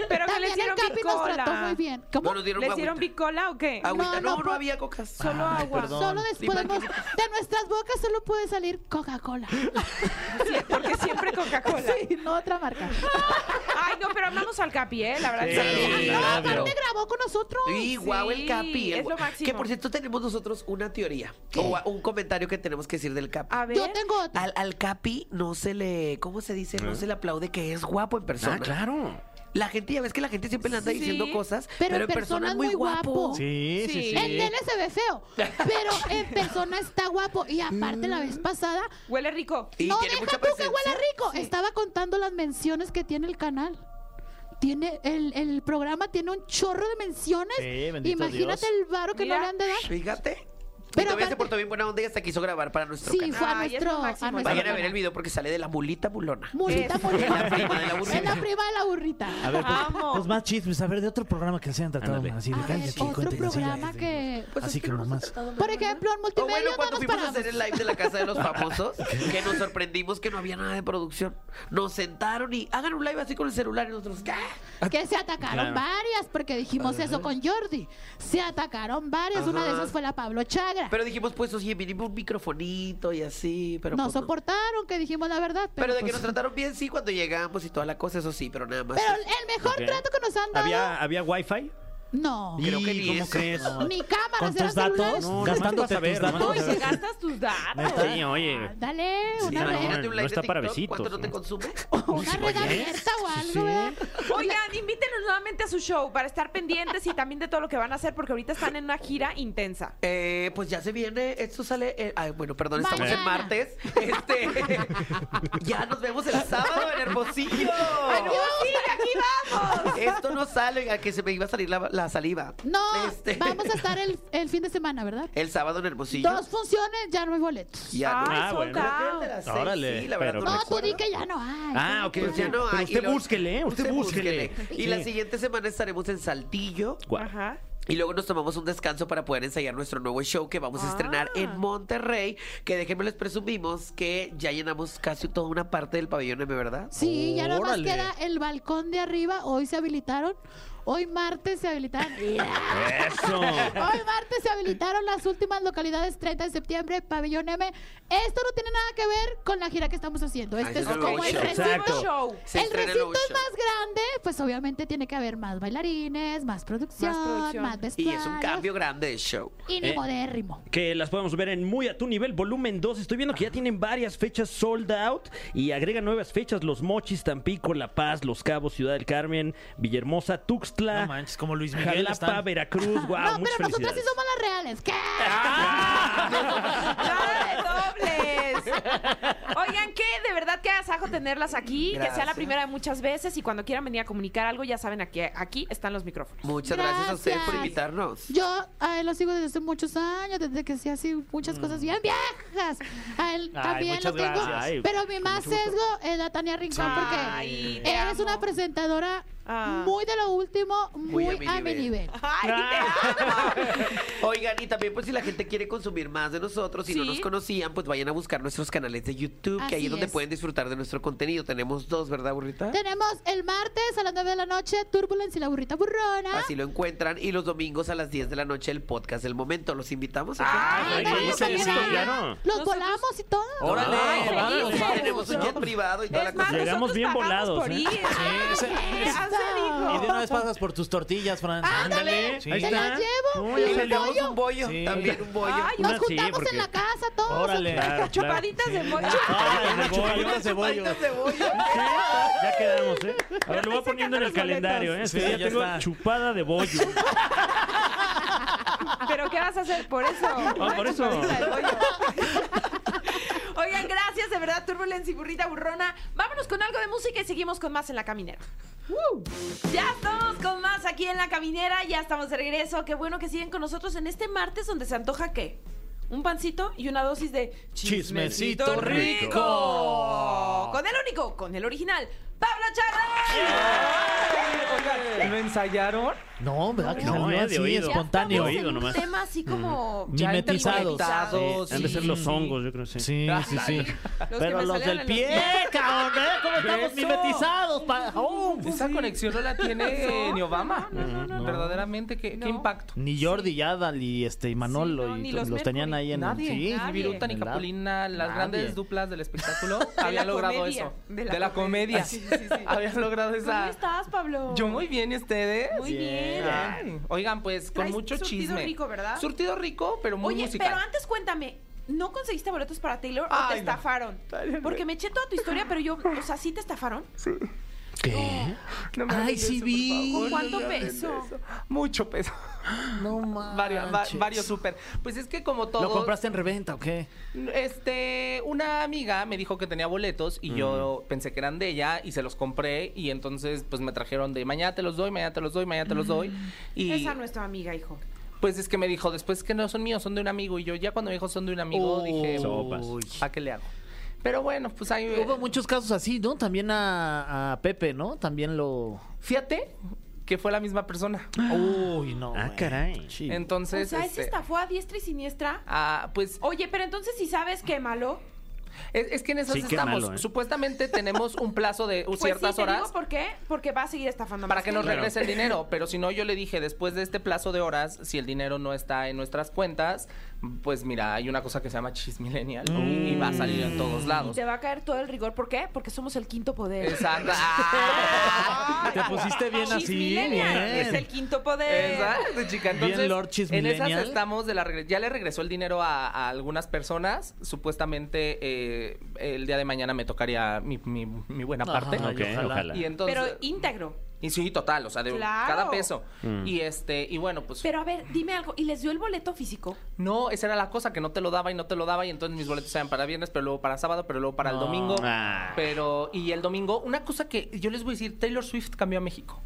Pero que Capi nos trató muy bicola. bien. ¿Cómo? No nos dieron ¿Les agüita. dieron bicola o qué? Agüita, No, no, no, no, había cocas. Solo agua. perdón. Solo des- podemos, de nuestras bocas solo puede salir Coca-Cola. Sí, porque siempre Coca-Cola. Sí, no otra marca. Ay, no, pero amamos al Capi, ¿eh? La verdad. Sí, sí. sí, No, aparte grabó con nosotros. Y guau, el Capi. el es lo máximo. Que por cierto tenemos nosotros una teoría. O un comentario que tenemos que decir del Capi. A ver. Yo tengo otra. Al, al Capi no se le, ¿cómo se dice? No se le aplaude que es guapo en persona. Ah, claro. La gente, ya ves que la gente siempre le anda Sí. diciendo cosas, Pero pero, en persona es muy guapo. Sí, sí, Sí. sí. En tele se ve feo, pero en persona está guapo. Y aparte, la vez pasada, Huele rico. Y no tiene deja mucha tú que presencia. huela rico. Estaba contando las menciones que tiene el canal. Tiene el, el programa tiene un chorro de menciones. Sí, bendito Imagínate Dios. el varo que Mira. no le han de dar. Fíjate. Pero todavía se portó bien buena onda y hasta quiso grabar para nuestro Sí, canal. fue a Ay, es nuestro, a nuestro Vayan a ver el video porque sale de la mulita bulona. Mulita, mulita. Es la prima de la Es burrita. la prima de la burrita. A ver, pues, pues más chismes, a ver, de otro programa que se hayan tratado Ándale. así de ver, cállate, otro programa que... Pues Así es que que nomás. Por ejemplo, en O multimedia bueno, no cuando nos fuimos a hacer el live de la casa de los famosos, que nos sorprendimos que no había nada de producción. Nos sentaron y hagan un live así con el celular y nosotros, ¿qué? Que se atacaron Claro. varias, porque dijimos eso con Jordi. Se atacaron varias. Una de esas fue la Pablo Pero dijimos, pues, oye, mínimo un microfonito y así, pero no pues, no. soportaron que dijimos la verdad. Pero, Pero de que pues- nos trataron bien, sí, cuando llegamos y toda la cosa, eso sí, pero nada más. Pero el mejor trato que nos han dado. ¿Había, ¿había wifi? No. Creo que ni ¿Cómo eso. crees? Ni cámaras, ¿Con tus datos? No, Gastándote nomás para tus datos. Gastas tus datos. Sí, oye. Dale, Sí, una no, red. Imagínate un no live está para besitos, ¿Cuánto no te ¿no? consume? Una red abierta o algo, Sí. ¿verdad? Oigan, invítenos nuevamente a su show para estar pendientes y también de todo lo que van a hacer porque ahorita están en una gira intensa. Eh, pues ya se viene, esto sale, eh, ay, bueno, perdón, estamos en Mañana. martes. Este, ya nos vemos el sábado en Hermosillo. ¡Ay, sí, aquí vamos! Esto no sale, a que se me iba a salir la, la saliva. No, Este, vamos a estar el, el fin de semana, ¿verdad? El sábado en Hermosillo. Dos funciones, ya no hay boletos. Ya. Ay, Ah, bueno. Seis, Órale, sí, la verdad pero- no tú di que ya no hay. Ah, ok, Pues ya no Pero hay. usted lo- búsquele, ¿eh? Usted búsquele. Y la siguiente semana estaremos en Saltillo. Ajá. Y luego nos tomamos un descanso para poder ensayar nuestro nuevo show que vamos a estrenar Ah. en Monterrey. Que déjenme les presumimos que ya llenamos casi toda una parte del pabellón M, ¿verdad? Sí, ya nomás queda el balcón de arriba. Hoy se habilitaron. Hoy martes se habilitaron. Eso. Hoy martes se habilitaron las últimas localidades 30 de septiembre, Pabellón M. Esto no tiene nada que ver con la gira que estamos haciendo. Este ese es como el show. recinto. Show. El recinto es show. más grande, pues obviamente tiene que haber más bailarines, más producción, Más más, producción. vestuarios. Y es un cambio grande de show. Y ni Eh. modérrimo. que las podemos ver en Muy a tu nivel, volumen 2. Estoy viendo que ya tienen varias fechas sold out y agregan nuevas fechas: Los Mochis, Tampico, La Paz, Los Cabos, Ciudad del Carmen, Villahermosa, Tuxtla, No manches, como Luis Miguel Jalapa, están. Veracruz. Wow, no, pero nosotras sí somos las reales. ¿Qué? ¡Nada de dobles! Oigan, que de verdad que agasajo tenerlas aquí, que sea la Gracias. primera de muchas veces y cuando quieran venir a comunicar algo, ya saben, aquí, aquí están los micrófonos. Muchas gracias, a ustedes por Gracias. invitarnos. Yo a él lo sigo desde hace muchos años, desde que hacía así muchas cosas bien viejas. A él Ay, también lo tengo. gracias. Ay, pero mi más sesgo es la Tania Rincón porque Ay, eres amo. una presentadora Ah. muy de lo último, muy, Muy a mi nivel. ¡Ay, te amo! Oigan, y también pues si la gente quiere consumir más de nosotros y no Sí. nos conocían, pues vayan a buscar nuestros canales de YouTube, que ahí Así es donde es. pueden disfrutar de nuestro contenido. Tenemos dos, ¿verdad, burrita? Tenemos el martes a las 9 de la noche Turbulence y la burrita burrona. Así lo encuentran. Y los domingos a las 10 de la noche el podcast del momento. ¿Los invitamos? ¿o qué? Ah, Ay, sí, sí, sí, claro. Los Nosotros- volamos y todo. Órale, Ay. Tenemos un jet privado y toda Es la más, cosa. Llegamos nosotros bien pagamos volados, por ¿eh? ir. ese- se dijo. Y de una vez pasas por tus tortillas, Fran. Ándale, Sí. ahí te está. las llevo. No, y ya Y un le damos bollo. un bollo. Sí. También un bollo. Ay, Nos Una sí, juntamos porque- en la casa todos. Órale. Claro, claro. Chupaditas de mocho. Ay, bollo. chupaditas de bollo. Chupaditas de bollo. Ya quedamos, ¿eh? A ver, lo voy poniendo en el sacando los calendario, ¿eh? boletos. Sí, día ya tengo está. chupada de bollo. ¿Pero qué vas a hacer por eso? Ah, por eso. Oigan, gracias, de verdad, Turbulence y Burrita Burrona. Vámonos con algo de música y seguimos con más en la caminera. Ya estamos con más aquí en la caminera, ya estamos de regreso. Qué bueno que siguen con nosotros en este martes donde se antoja qué? Un pancito y una dosis de Chismecito rico. Con el único, con el original, Pablo. Oigan, ¿lo ensayaron? No, ¿verdad? Que No, salió eh, de así, oído. Ya espontáneo. Oído un nomás. tema así como Mimetizados. Sí, han de ser los hongos, yo creo, sí. Sí, sí, sí. Los que Pero me los del pie, los- cabrón, ¿eh? ¿Cómo estamos mimetizados? pa- oh. Esa conexión no la tiene ni Obama. no. Verdaderamente, ¿qué, No. qué impacto? Ni Jordi, Yadal y este y Manolo Sí, no, y los los, tenían ahí en Nadie, sí, Nadie. ni Viruta ni. Capulina, las Nadie. grandes duplas del espectáculo la habían logrado eso. de la, comedia. Sí, sí, sí. habían logrado ¿Cómo esa. estás, Pablo? Yo muy bien, ¿y ustedes? Muy bien. Ay, Oigan, pues con Traes mucho surtido chisme. rico, ¿verdad? Surtido rico, pero muy Oye, musical. pero antes cuéntame, ¿no conseguiste boletos para Taylor o te estafaron? No. Porque me eché toda tu historia, pero yo, o sea, ¿sí te estafaron? ¿Qué? No me Ay, sí eso, vi. favor, ¿Con cuánto no peso? eso. Mucho peso. No manches. Varios, va- varios súper. Pues es que como todo. ¿Lo compraste en reventa o qué? Este, una amiga me dijo que tenía boletos y yo pensé que eran de ella y se los compré y entonces pues me trajeron de mañana te los doy, mañana te los doy, mañana te los doy. Y Esa no es tu amiga, hijo. pues es que me dijo después que no son míos, son de un amigo y yo ya cuando me dijo son de un amigo dije. ¿a qué le hago? Pero bueno, pues ahí Hubo muchos casos así, ¿no? También a, a Pepe, ¿no? También lo... Fíjate que fue la misma persona. Uy, no. Ah, güey. caray. Sí. Entonces, o sea, ¿ese este, estafó a diestra y siniestra? ah, pues Oye, pero entonces si sabes que malo, es, es que en esas Sí, estamos. malo, ¿eh? Supuestamente tenemos un plazo de pues ciertas sí, te horas. digo por qué, porque va a seguir estafando para más que nos gente. regrese el dinero. Pero si no, yo le dije, después de este plazo de horas, si el dinero no está en nuestras cuentas, pues mira, hay una cosa que se llama Chismillennial y va a salir en todos Y lados. te va a caer todo el rigor. ¿Por qué? Porque somos el quinto poder. Exacto. Ah. Te pusiste bien así, Chismillennial, Es el bien. quinto poder. Exacto, chica. Entonces, Bien Lord en esas estamos de la Ya le regresó el dinero a, a algunas personas. Supuestamente eh, el día de mañana me tocaría mi, mi- mi buena parte. Ajá, Ok, ojalá. ojalá. Y entonces. Pero íntegro. Y sí, total, o sea, de Claro. cada peso. Mm. Y este, y bueno, pues. Pero a ver, dime algo. ¿Y les dio el boleto físico? No, esa era la cosa, que no te lo daba y no te lo daba. Y entonces mis boletos eran para viernes, pero luego para sábado, pero luego para el domingo. Ah. Pero, y el domingo, una cosa que yo les voy a decir, Taylor Swift cambió a México.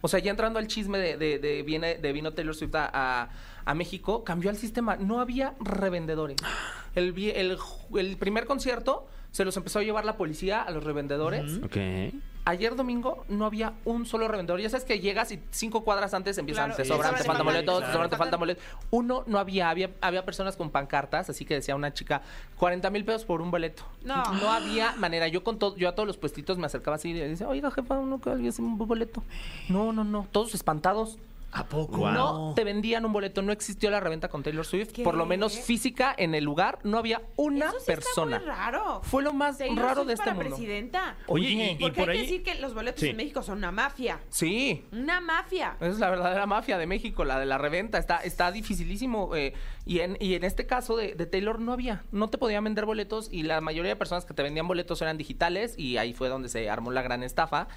O sea, ya entrando al chisme de, de, de viene, de vino Taylor Swift a, a- a México, cambió el sistema. No había revendedores. El, el primer concierto se los empezó a llevar la policía a los revendedores. Ok. Ayer domingo no había un solo revendedor. Ya sabes que llegas y cinco cuadras antes empiezan, Claro, te sobran, te faltan de boletos, te sobran, te faltan boletos. Uno no había, había, había personas con pancartas, así que decía una chica, 40 mil pesos por un boleto. No. No había manera. Yo con todo, yo a todos los puestitos me acercaba así y decía, oiga, jefa, uno que alguien un boleto. No, no, no. Todos espantados. ¿A poco? Wow. No te vendían un boleto, no existió la reventa con Taylor Swift, ¿Qué? por lo menos física en el lugar, no había una Eso sí persona. Está muy raro. Fue lo más Taylor raro Swift de este para mundo. presidenta. Oye, y, y Porque por hay ahí... que decir que los boletos Sí. en México son una mafia. Sí, Una mafia. Esa es la verdadera mafia de México, la de la reventa. Está, está dificilísimo. eh, y, en, y en este caso de, de Taylor no había. No te podían vender boletos y la mayoría de personas que te vendían boletos eran digitales y ahí fue donde se armó la gran estafa.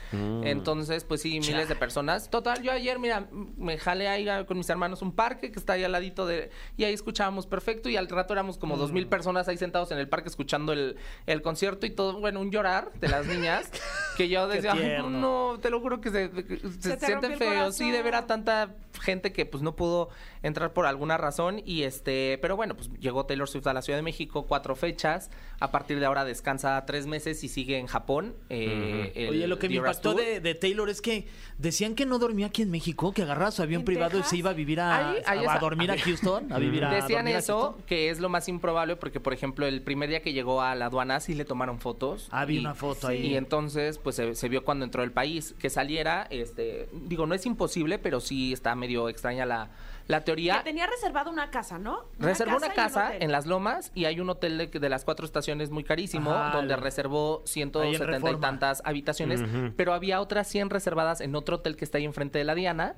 Entonces, pues sí, miles de personas. Total, yo ayer, mira, me jalé ahí con mis hermanos un parque que está ahí al ladito de... Y ahí escuchábamos perfecto y al rato éramos como dos mil personas ahí sentados en el parque escuchando el, el concierto y todo, bueno, un llorar de las niñas que yo decía, "Ay, tierno. no, te lo juro que se, que se Se te sienten feos. Sí, de ver a tanta gente que pues no pudo entrar por alguna razón y este, pero bueno, pues llegó Taylor Swift a la Ciudad de México, cuatro fechas, a partir de ahora descansa tres meses y sigue en Japón. eh, Oye, lo que me The impactó de, de Taylor es que decían que no dormía aquí en México, que agarraba su avión ¿En privado Texas? y se iba a vivir a, Ahí- ahí a, a dormir a Houston, a vivir a Decían eso, que es lo más improbable porque, por ejemplo, el primer día que llegó a la aduana sí le tomaron fotos. Ah, vi y- una foto ahí. Y entonces, pues se, se vio cuando entró el país. Que saliera, este, digo, no es imposible, pero sí está medio extraña la, la teoría. Que tenía reservado una casa, ¿no? Reservó una un casa en Las Lomas y hay un hotel de, de las cuatro estaciones muy carísimo Ajá, donde el- reservó ahí 170 en y tantas habitaciones, pero había otras 100 reservadas en otro hotel que está ahí enfrente de la Diana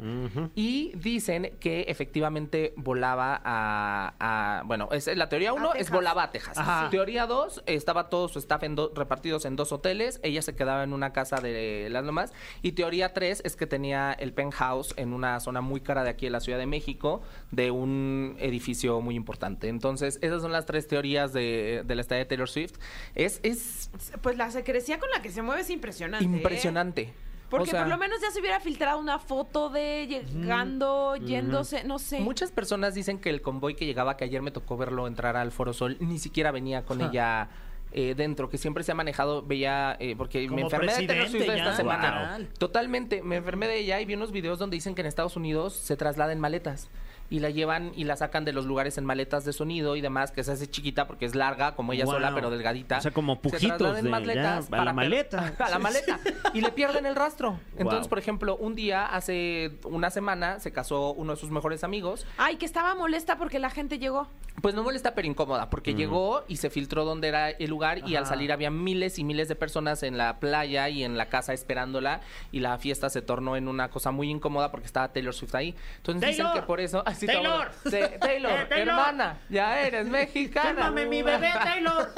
y dicen que efectivamente volaba a, a- bueno, es la teoría uno es Texas. volaba a Texas. Ajá. Teoría dos estaba todo su staff en do- repartidos en dos hoteles, ella se quedaba en una casa de Las Lomas y teoría tres es que tenía el penthouse en una zona muy cara de aquí de la Ciudad de México De un edificio muy importante. Entonces, esas son las tres teorías de, de la estadía de Taylor Swift. Es, es Pues la secrecía con la que se mueve es impresionante. ¿eh? impresionante. Porque O sea, por lo menos ya se hubiera filtrado una foto de llegando, yéndose, no sé. Muchas personas dicen que el convoy que llegaba, que ayer me tocó verlo entrar al Foro Sol, ni siquiera venía con ella eh, dentro, que siempre se ha manejado, veía, eh, porque me enfermé de Taylor Swift esta ya, semana. literal. Totalmente, me enfermé de ella y vi unos videos donde dicen que en Estados Unidos se trasladan maletas. Y la llevan y la sacan de los lugares en maletas de sonido y demás, que se hace chiquita porque es larga, como ella Wow. sola, pero delgadita. O sea, como pujitos de- maletas ya, a la maleta. a la maleta. Y le pierden el rastro. Entonces, Wow. por ejemplo, un día, hace una semana, se casó uno de sus mejores amigos. Ay, que estaba molesta porque la gente llegó. Pues no molesta, pero incómoda, porque llegó y se filtró dónde era el lugar y al salir había miles y miles de personas en la playa y en la casa esperándola y la fiesta se tornó en una cosa muy incómoda porque estaba Taylor Swift ahí. Entonces dicen que por eso... Así Taylor. Eh, Taylor. hermana, ya eres mexicana. Cálmame, mi bebé, Taylor.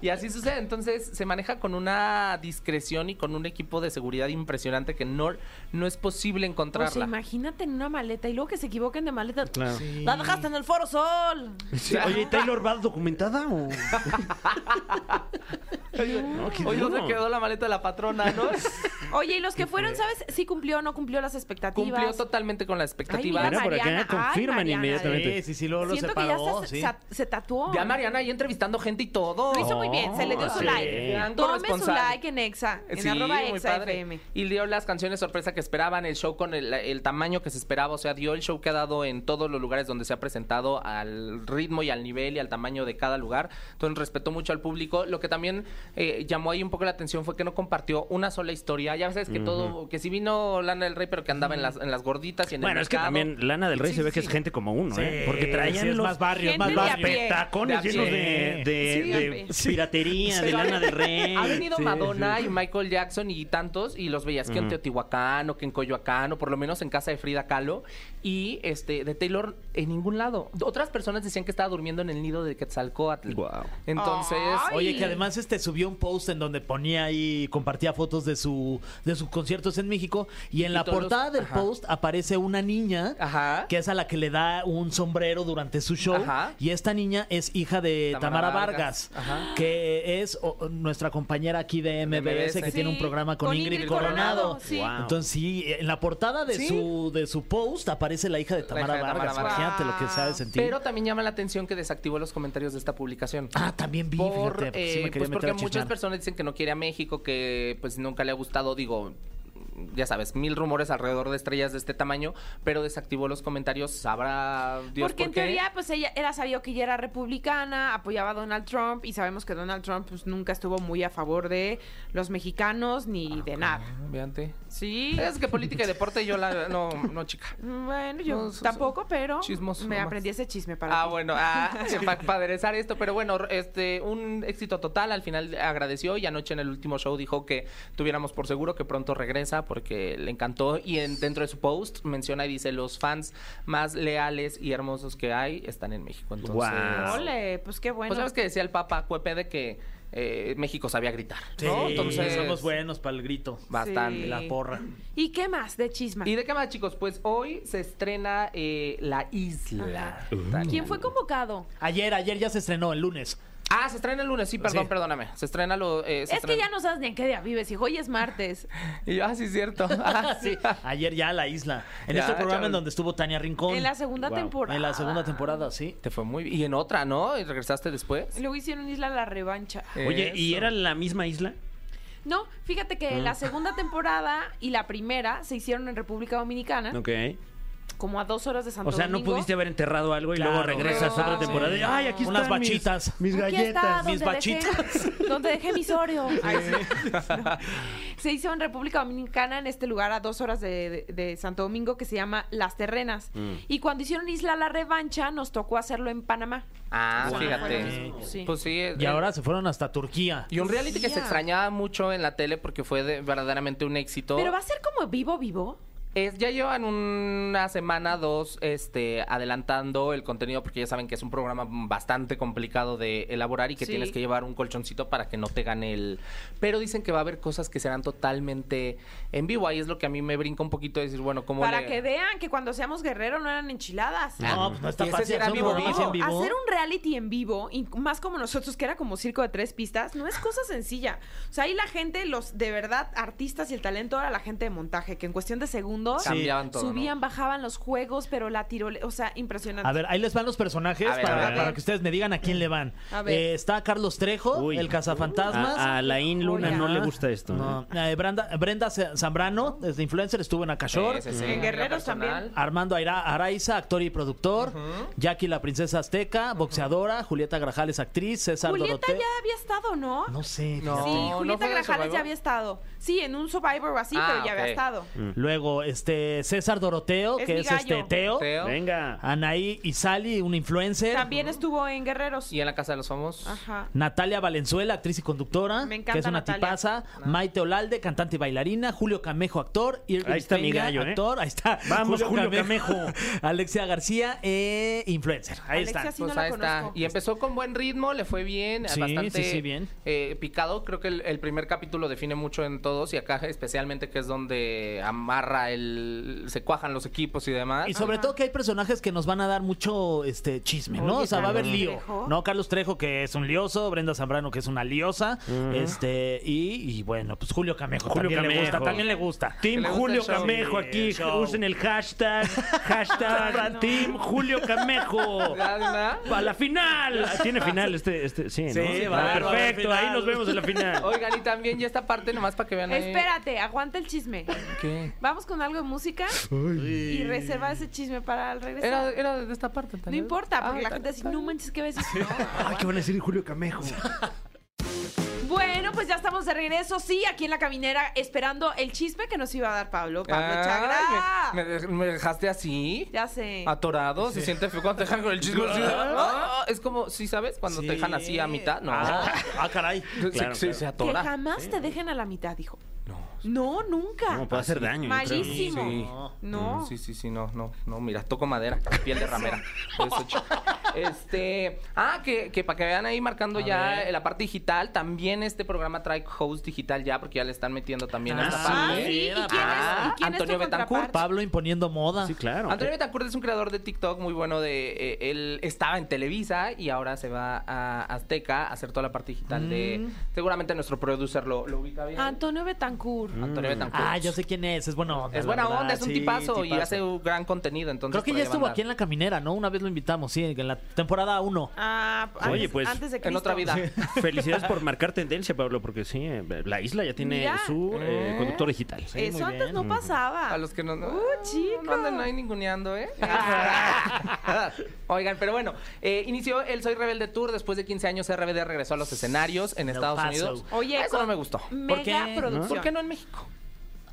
Y así sucede. Entonces se maneja con una discreción y con un equipo de seguridad impresionante que no, no es posible O encontrarla. sea, imagínate en una maleta y luego que se equivoquen de maleta. Claro. La dejaste en el Foro Sol. Sí, Oye, ¿Taylor va documentada o...? Hoy no se duro. quedó la maleta de la patrona, ¿no? Oye, y los que fueron, ¿sabes? Sí cumplió o no cumplió las expectativas. Cumplió totalmente con la expectativa. Ay, Mira por acá, confirman Mariana, inmediatamente. Sí, sí, sí, luego lo Siento que ya se, sí. se- se tatuó. Ya Mariana ahí entrevistando gente y todo. Lo hizo muy bien, se le dio su sí. like. Tome su like en Exa, en Sí, arroba Exa. FM. Y dio las canciones sorpresa que esperaban, el show con el, el tamaño que se esperaba, o sea, dio el show que ha dado en todos los lugares donde se ha presentado al ritmo y al nivel y al tamaño de cada lugar. Entonces respetó mucho al público. Lo que también eh, llamó ahí un poco la atención fue que no compartió una sola historia. Ya sabes que todo, que si vino Lana del Rey, pero que andaba en las, en las gorditas y en Bueno, el es que también Lana del Rey Sí, se ve que es gente como uno, ¿eh? Porque traían sí, es los más barrio, es más Gente de a barrio. pie. petacones De llenos de, de- Sí, de piratería, de Lana del Rey. Ha venido Sí, Madonna sí. y Michael Jackson y tantos, y los veías que en Teotihuacán o que en Coyoacán, o por lo menos en casa de Frida Kahlo, y este de Taylor en ningún lado. Otras personas decían que estaba durmiendo en el nido de Quetzalcóatl. Guau. Entonces, Ay. Oye, que además este subió un post en donde ponía y compartía fotos de su de sus conciertos en México y en Y la portada los- del ajá. post aparece una niña Ajá. que es a la que le da un sombrero durante su show Ajá. y esta niña es hija de Tamara Tamara, Vargas, que es o, nuestra compañera aquí de MBS, que Sí, tiene un programa con, Ingrid, Coronado. sí. Wow. Entonces sí, en la portada de Sí. su de su post aparece la hija de Tamara hija de Tamara Vargas. Imagínate lo que se ha de sentir. pero también llama la atención que desactivó los comentarios de esta publicación. ah, también vi, por, fíjate, porque sí me eh, quería pues meter porque a muchas personas dicen que no quiere a México, que pues nunca le ha gustado, digo, ya sabes, mil rumores alrededor de estrellas de este tamaño, pero desactivó los comentarios, sabrá Dios Porque por en qué. teoría, pues ella era sabido que ella era republicana, apoyaba a Donald Trump y sabemos que Donald Trump pues nunca estuvo muy a favor de los mexicanos ni de nada. Veante. Sí. Es que política y deporte yo la no no chica. Bueno, yo No, tampoco, pero chismoso me nomás. aprendí ese chisme para Ah, ti. bueno, ah, para aderezar esto, pero bueno, este, un éxito total, al final agradeció y anoche en el último show dijo que tuviéramos por seguro que pronto regresa porque le encantó y en, dentro de su post menciona y dice los fans más leales y hermosos que hay están en México. Entonces, Guau. Ole, pues qué bueno. pues sabes que decía el Papa Cuepe de que eh, México sabía gritar, Sí, ¿no? Entonces, somos buenos para el grito. bastante. Sí. La porra. ¿Y qué más de chisma? ¿Y de qué más, chicos? Pues hoy se estrena eh, La Isla. ¿Quién fue convocado? Ayer, ayer ya se estrenó, el lunes. Ah, se estrena el lunes, sí, perdón, Sí. perdóname. Se estrena lo. eh, se Es que ya no sabes ni en qué día vives, hijo. Hoy es martes. Y yo, ah, sí, cierto. Ah, sí. Ayer ya la isla. En Ya, este programa en donde estuvo Tania Rincón. En la segunda Wow. temporada. En la segunda temporada, sí. Te fue muy bien. Y en otra, ¿no? Y regresaste después. Luego hicieron Isla La Revancha. Oye, ¿y era la misma isla? No, fíjate que la segunda temporada y la primera se hicieron en República Dominicana, Ok. Como a dos horas de Santo O sea, no Domingo. pudiste haber enterrado algo y Claro, luego regresas otra temporada y, ay, aquí Unas están mis- bachitas. Mis, Aquí está, galletas. donde mis dejé- bachitas. donde dejé mis Oreo. Ay, sí. No. Se hizo en República Dominicana, en este lugar a dos horas de, de- de Santo Domingo, que se llama Las Terrenas. Mm. Y cuando hicieron Isla La Revancha, nos tocó hacerlo en Panamá. Ah, Wow. fíjate. Sí. Pues sí. Y eh, ahora se fueron hasta Turquía. Y un reality que se Ya. extrañaba mucho en la tele porque fue de- verdaderamente un éxito. Pero va a ser como vivo, vivo. Es, ya llevan una semana, dos, este, adelantando el contenido porque ya saben que es un programa bastante complicado de elaborar y que Sí. tienes que llevar un colchoncito para que no te gane el... Pero dicen que va a haber cosas que serán totalmente en vivo. Ahí es lo que a mí me brinca un poquito decir, bueno, ¿cómo Para le- que vean que cuando seamos guerrero no eran enchiladas. No, pues no está ¿Y ese fácil un vivo, en vivo? Hacer un reality en vivo, y más como nosotros, que era como circo de tres pistas, no es cosa sencilla. O sea, ahí la gente, los de verdad artistas y el talento era la gente de montaje, que en cuestión de segundos Cambiaban todo, ¿no? subían, bajaban los juegos, pero la tirole, o sea, impresionante. A ver, ahí les van los personajes ver, para, que ustedes me digan a quién le van. A ver. Eh, está Carlos Trejo, Uy. el cazafantasmas. A, a Laín Luna Oye. no le gusta esto. ¿eh? No, eh, Brenda, Brenda Zambrano, desde influencer, estuvo en Acashore. Sí, sí, sí. En Guerreros también. Armando Aira- Araiza, actor y productor. Jackie, la princesa azteca, boxeadora. Julieta Grajales, actriz. César Julieta ya había estado, ¿no? No sé. No. Sí, ¿no Julieta Grajales ya había estado. Sí, en un Survivor o así, Ah, pero ya había estado. Luego, este, César Doroteo, Es que mi es este gallo. Teo. Teo. Venga. Anaí Isali, un influencer. También estuvo en Guerreros. Y en la Casa de los Famosos. Ajá. Natalia Valenzuela, actriz y conductora, Me encanta que es una Natalia. tipaza. Maite Olalde, cantante y bailarina. Julio Camejo, actor. Irving Ahí está mi Peña, gallo, ¿eh? actor. Ahí está. Vamos, Julio Camejo. Alexia García, eh, influencer. Ahí Alexia está. sí no Pues la ahí está. conozco. Y empezó con buen ritmo, le fue bien, Sí, bastante sí, sí, bien. eh, picado. Creo que el, el primer capítulo define mucho en todos y acá especialmente que es donde amarra el... se cuajan los equipos y demás. Y sobre todo que hay personajes que nos van a dar mucho este chisme, ¿no? Oye, o sea, va a haber Carlos lío. Trejo. ¿No? Carlos Trejo, que es un lioso, Brenda Zambrano, que es una liosa. Este, y, y bueno, pues Julio Camejo. Julio también le Camejo. gusta, también le gusta. Team le gusta Julio el show. Camejo Sí, aquí. el show. Usen el hashtag. Hashtag Team Julio Camejo. ¿Ya, Dina? A la final. Tiene final este, este, sí, ¿no? Sí, Ah, va a haber- va a haber perfecto. final. Ahí nos vemos en la final. Oigan, y también ya esta parte nomás para que vean ahí. Espérate, aguanta el chisme. ¿Qué? Vamos con algo de música y reserva ese chisme para el regresar. Era, era de esta parte no también. importa, porque Ah, la gente dice, no manches, ¿qué decir? No. Ay, ¿qué van a decir de Julio Camejo? Bueno, pues ya estamos de regreso, sí, aquí en la caminera, esperando el chisme que nos iba a dar Pablo. Pablo Ay, Chagra. me, me dej- me dejaste así. Ya sé. Atorado, se siente feo cuando te dejan con el chisme. así. Ah, es como, ¿sí sabes? Cuando te dejan así a mitad. No. Ah, ah, caray. Se- claro, se, claro. se que atora. jamás te dejen a la mitad, dijo. No. Nunca. No, puede hacer daño. yo creo. Malísimo. Sí. No. Mm, Sí, sí, sí, no, no, no, mira, toco madera, piel de ramera. Por eso, ch- este, ah, que, que para que vean ahí marcando ya ver. la parte digital, también este programa trae host digital ya, porque ya le están metiendo también Ah, esta parte. sí. ¿Y quién es, Ah, y quién es tu Antonio Betancourt. Pablo imponiendo moda. Sí, claro. Antonio Betancourt es un creador de TikTok muy bueno de eh, él estaba en Televisa y ahora se va a Azteca a hacer toda la parte digital de seguramente nuestro producer lo, lo ubica bien. Antonio Betancourt. Antonio Betancourt. Ah, yo sé quién es. Es buena onda. es buena verdad, onda, es un sí, tipazo, y hace un gran contenido, entonces Creo que por ya estuvo aquí en la caminera, ¿no? Una vez lo invitamos, sí, en la temporada 1. Ah, antes, Oye, pues, antes de en Cristo. otra vida. Felicidades por marcar tendencia, Pablo, porque sí, eh, la isla ya tiene Mira. su eh, conductor digital. Eso muy antes bien. no pasaba. A los que no. no Uh, chico. No anden ahí ninguneando, ¿eh? Oigan, pero bueno, eh, inició el Soy Rebelde Tour. Después de 15 años, RBD regresó a los escenarios en Estados Paso. Unidos. Oye, eso con no me gustó. Mega qué? producción. ¿Por qué no en México?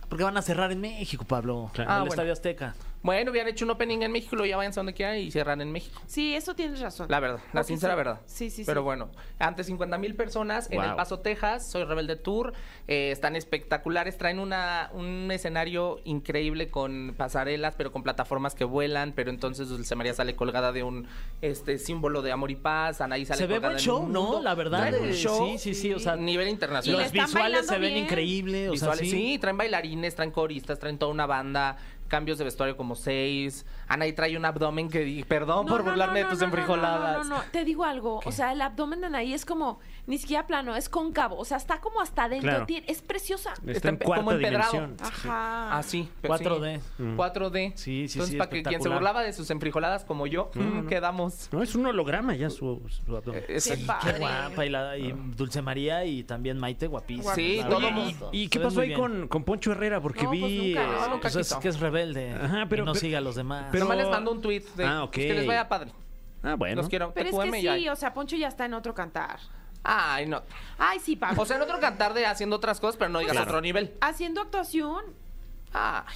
Porque van a cerrar en México, Pablo. Claro. En Ah, el bueno. Estadio Azteca. Bueno, hubieran hecho un opening en México, lo ya vayan a donde quieran y cierran en México. Sí, eso tienes razón. La verdad, la sincera sí. verdad. Sí, sí, sí. Pero bueno, ante 50 mil personas en. El Paso, Texas, Soy Rebelde Tour. eh, están espectaculares, traen una, un escenario increíble con pasarelas, pero con plataformas que vuelan. Pero entonces Dulce María sale colgada de un este símbolo de amor y paz. Anaí sale Se ve buen en show, ¿no? La verdad, Traen show, sí, sí, sí, o sea, nivel Y internacional. le Los visuales se ven increíbles. O sea, Visuales, sí. sí, traen bailarines, traen coristas, traen toda una banda, cambios de vestuario como seis. Anaí trae un abdomen que di- perdón No, por no, burlarme no, de tus enfrijoladas. No, no, no, te digo algo. O sea, el abdomen de Anaí es como, ni siquiera plano, es cóncavo. O sea, está como hasta adentro. Claro. Tiene- Es preciosa. Está en Está cuarta como empedrado. dimensión. Ajá. Ah, sí. pero 4D. sí. 4D. Sí, sí, Entonces, sí, para que quien se burlaba de sus enfrijoladas como yo, mm, quedamos. No, es un holograma ya su, su abdomen. Es- Qué sí. padre. Qué guapa. Y, la, y Dulce María y también Maite, guapísima. Sí, todo. ¿Y Se qué pasó ahí con, con Poncho Herrera? Porque pues vi... eh, nunca Pues es. Rebelde. Ajá, pero- y no pero- sigue a los demás. pero- Nomás les mando un tweet de Ah, pues, que les vaya padre. Ah, bueno. Los quiero. Pero es que sí, o sea, Poncho ya está en otro cantar. Ay, no. Ay, sí, Pablo. O sea, en otro cantar de haciendo otras cosas, pero no digas Claro. otro nivel. Haciendo actuación. Ay.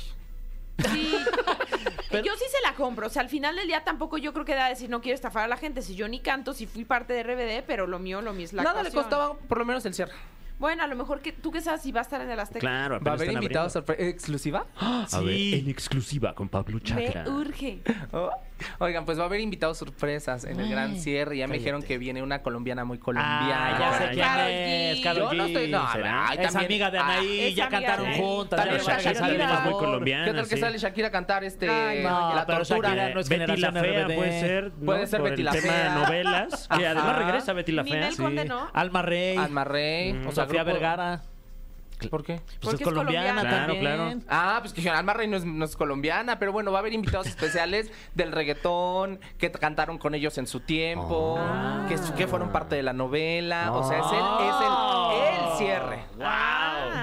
Sí. Yo sí se la compro. O sea, al final del día tampoco yo creo que da decir no quiero estafar a la gente. Si yo ni canto, si fui parte de RBD, pero lo mío, lo mío es la Nada le costaba por lo menos el cierre. Bueno, a lo mejor que tú que sabes si va a estar en el Azteca. Claro, ¿Va a haber están invitados abriendo. sorpre- exclusiva? A ver, en exclusiva con Pablo Chakra. Me urge. Oh. Oigan, pues va a haber invitados sorpresas en el gran Ay, cierre. Ya me dijeron cállate. que viene una colombiana muy colombiana. Ah, ya sé quién Karol es, G. Karol Yo no estoy- no, ¿Será? ay, Es también- amiga de ah, Anaí, es ya cantaron de- juntas. Ya Shakira Shakira muy colombiana, ¿Qué tal que sí. sale Shakira a cantar este Ay, no, la pero tortura? Shakira no es Betty la Fea RBD. puede ser, ¿no? Puede ser Por Betty el la tema Fea. de novelas, que además regresa Betty la Fea. Ninel Sí. Conde, ¿no? Alma Rey, Alma Rey. Mm. O sea, Sofía grupo- Vergara. ¿Por qué? Pues Porque es es colombiana colombiana. también. Claro, Ah, pues que Alma Rey no es, no es colombiana, pero bueno, va a haber invitados especiales del reggaetón, que cantaron con ellos en su tiempo, Ah. que, que fueron parte de la novela. O sea, es el, es el, el cierre Wow.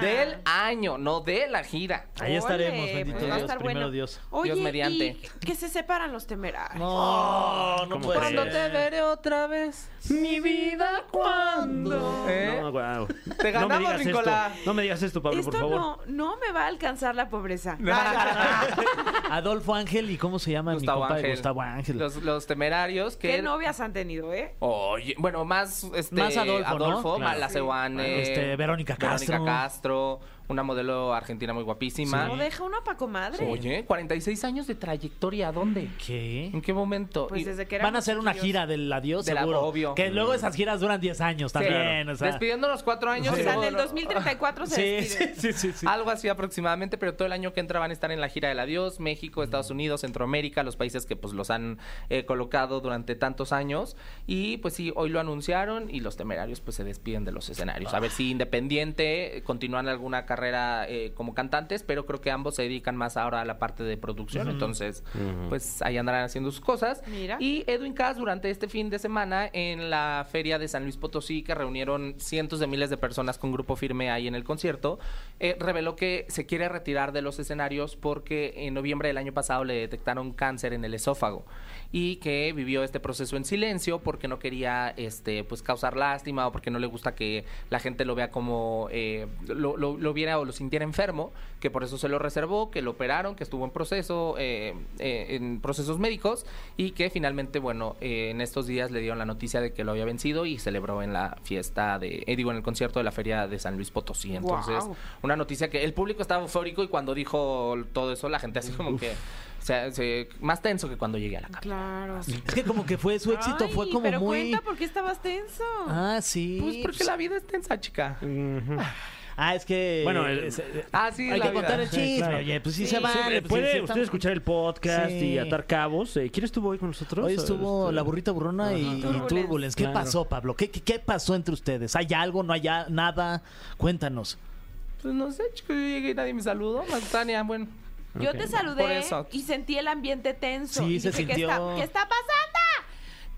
Del año, no de la gira. Ahí estaremos, Ole, bendito pues va a Dios, estar primero bueno. Dios. Oye, Dios mediante. y que se separan los temerarios. No, no ¿Cómo puede? Cuando ser. te veré otra vez, mi vida, ¿cuándo? ¿Eh? No, wow. Te no me ganamos, digas Nicolás. esto. No me digas esto, Pablo, Esto por favor. no, no me va a alcanzar la pobreza. Adolfo Ángel y cómo se llama Gustavo mi compa Ángel. Gustavo Ángel. Los, los temerarios que... ¿Qué novias han tenido, eh? Oye, bueno, más este Más Adolfo, ¿no? Claro. Este, Verónica Castro. Verónica Castro, maestro una modelo argentina muy guapísima. No deja una pa' comadre. Oye, 46 años de trayectoria, ¿a dónde? ¿Qué? ¿En qué momento? Pues Y- desde que Van a hacer una gira del adiós, De la- seguro. obvio. Que luego esas giras duran 10 años Sí. también. O sea, Despidiendo los cuatro años. O y sea, luego en el lo- 2034 se sí, despiden. sí, sí, sí, sí. Algo así aproximadamente, pero todo el año que entra van a estar en la gira del adiós, México, Estados Unidos, Centroamérica, los países que pues los han eh, colocado durante tantos años. Y pues sí, hoy lo anunciaron y los temerarios pues se despiden de los escenarios. A ver si independiente eh, continúan alguna carrera eh, como cantantes, pero creo que ambos se dedican más ahora a la parte de producción. Entonces, pues ahí andarán haciendo sus cosas. Mira. Y Edwin Cass durante este fin de semana en la feria de San Luis Potosí, que reunieron cientos de miles de personas con grupo firme ahí en el concierto, eh, reveló que se quiere retirar de los escenarios porque en noviembre del año pasado le detectaron cáncer en el esófago y que vivió este proceso en silencio porque no quería este pues causar lástima o porque no le gusta que la gente lo vea como eh, lo, lo- lo viera o lo sintiera enfermo que por eso se lo reservó que lo operaron que estuvo en proceso eh, eh, en procesos médicos y que finalmente bueno eh, en estos días le dieron la noticia de que lo había vencido y celebró en la fiesta de eh, digo en el concierto de la feria de San Luis Potosí. Entonces una noticia que el público estaba eufórico y cuando dijo todo eso la gente así como que sea, se- más tenso que cuando llegué a la casa Claro. Es que como que fue su éxito, Ay, fue como pero muy. cuenta por qué estabas tenso. Ah, sí. Pues porque la vida es tensa, chica. Ah, es que. Bueno, el- es- eh, Ah, sí, hay que vida. contar el Sí, chisme. claro. Oye, pues sí, Sí. se vale. Sí, pues puede sí, sí, usted estamos- escuchar el podcast Sí. y atar cabos. Eh, ¿Quién estuvo hoy con nosotros? Hoy estuvo Este, la burrita burrona y, y Turbulence. Turbulence. ¿Qué Claro. pasó, Pablo? ¿Qué, qué, qué pasó entre ustedes? ¿Hay algo? ¿No hay nada? Cuéntanos. Pues no sé, chico, yo llegué y nadie me saludó. Más Tania, bueno. Yo te saludé y sentí el ambiente tenso. Sí, y se dije, ¿qué sintió. está, ¿Qué está pasando?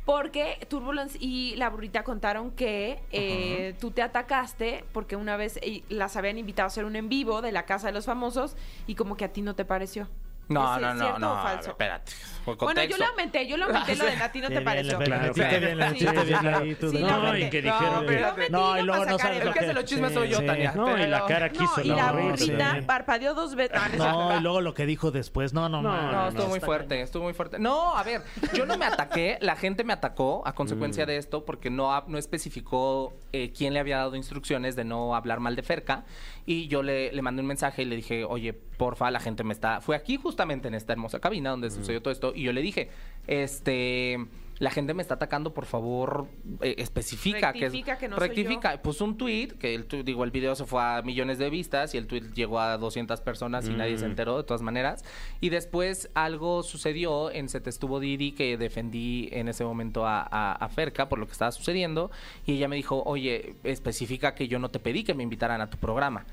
Porque Turbulence y la burrita contaron que eh, tú te atacaste porque una vez las habían invitado a hacer un en vivo de la casa de los famosos y como que a ti no te pareció. No, ¿Es no, no, cierto no. o falso? espérate. Por Bueno, yo le aumenté, yo le aumenté lo de a ti no te pareció. Claro, metiste claro. bien, sí, bien ahí, tú, ¿no? lo No, y que dijeron... Lo No, y luego no sabes el- lo El que hace los chismes soy yo. Tania. No, y la cara quiso No, y la la sí. parpadeó dos veces. Ah, no, cierto. y luego lo que dijo después. No, no, No, no. Estuvo muy fuerte, estuvo muy fuerte. No, a ver, yo no me ataqué, la gente me atacó a consecuencia Mm. de esto porque no especificó eh, quién le había dado instrucciones de no hablar mal de Ferca y yo le, le mandé un mensaje y le dije, oye, porfa, la gente me está... Fue aquí justamente en esta hermosa cabina donde sucedió todo esto y yo le dije, este... La gente me está atacando, por favor, eh, especifica Rectifica que, que no soy rectifica. Puso un tweet que el tu- digo el video se fue a millones de vistas y el tweet llegó a 200 personas y nadie se enteró de todas maneras. Y después algo sucedió en Se te estuvo Didi que defendí en ese momento a, a, a Ferca por lo que estaba sucediendo y ella me dijo, oye, especifica que yo no te pedí que me invitaran a tu programa.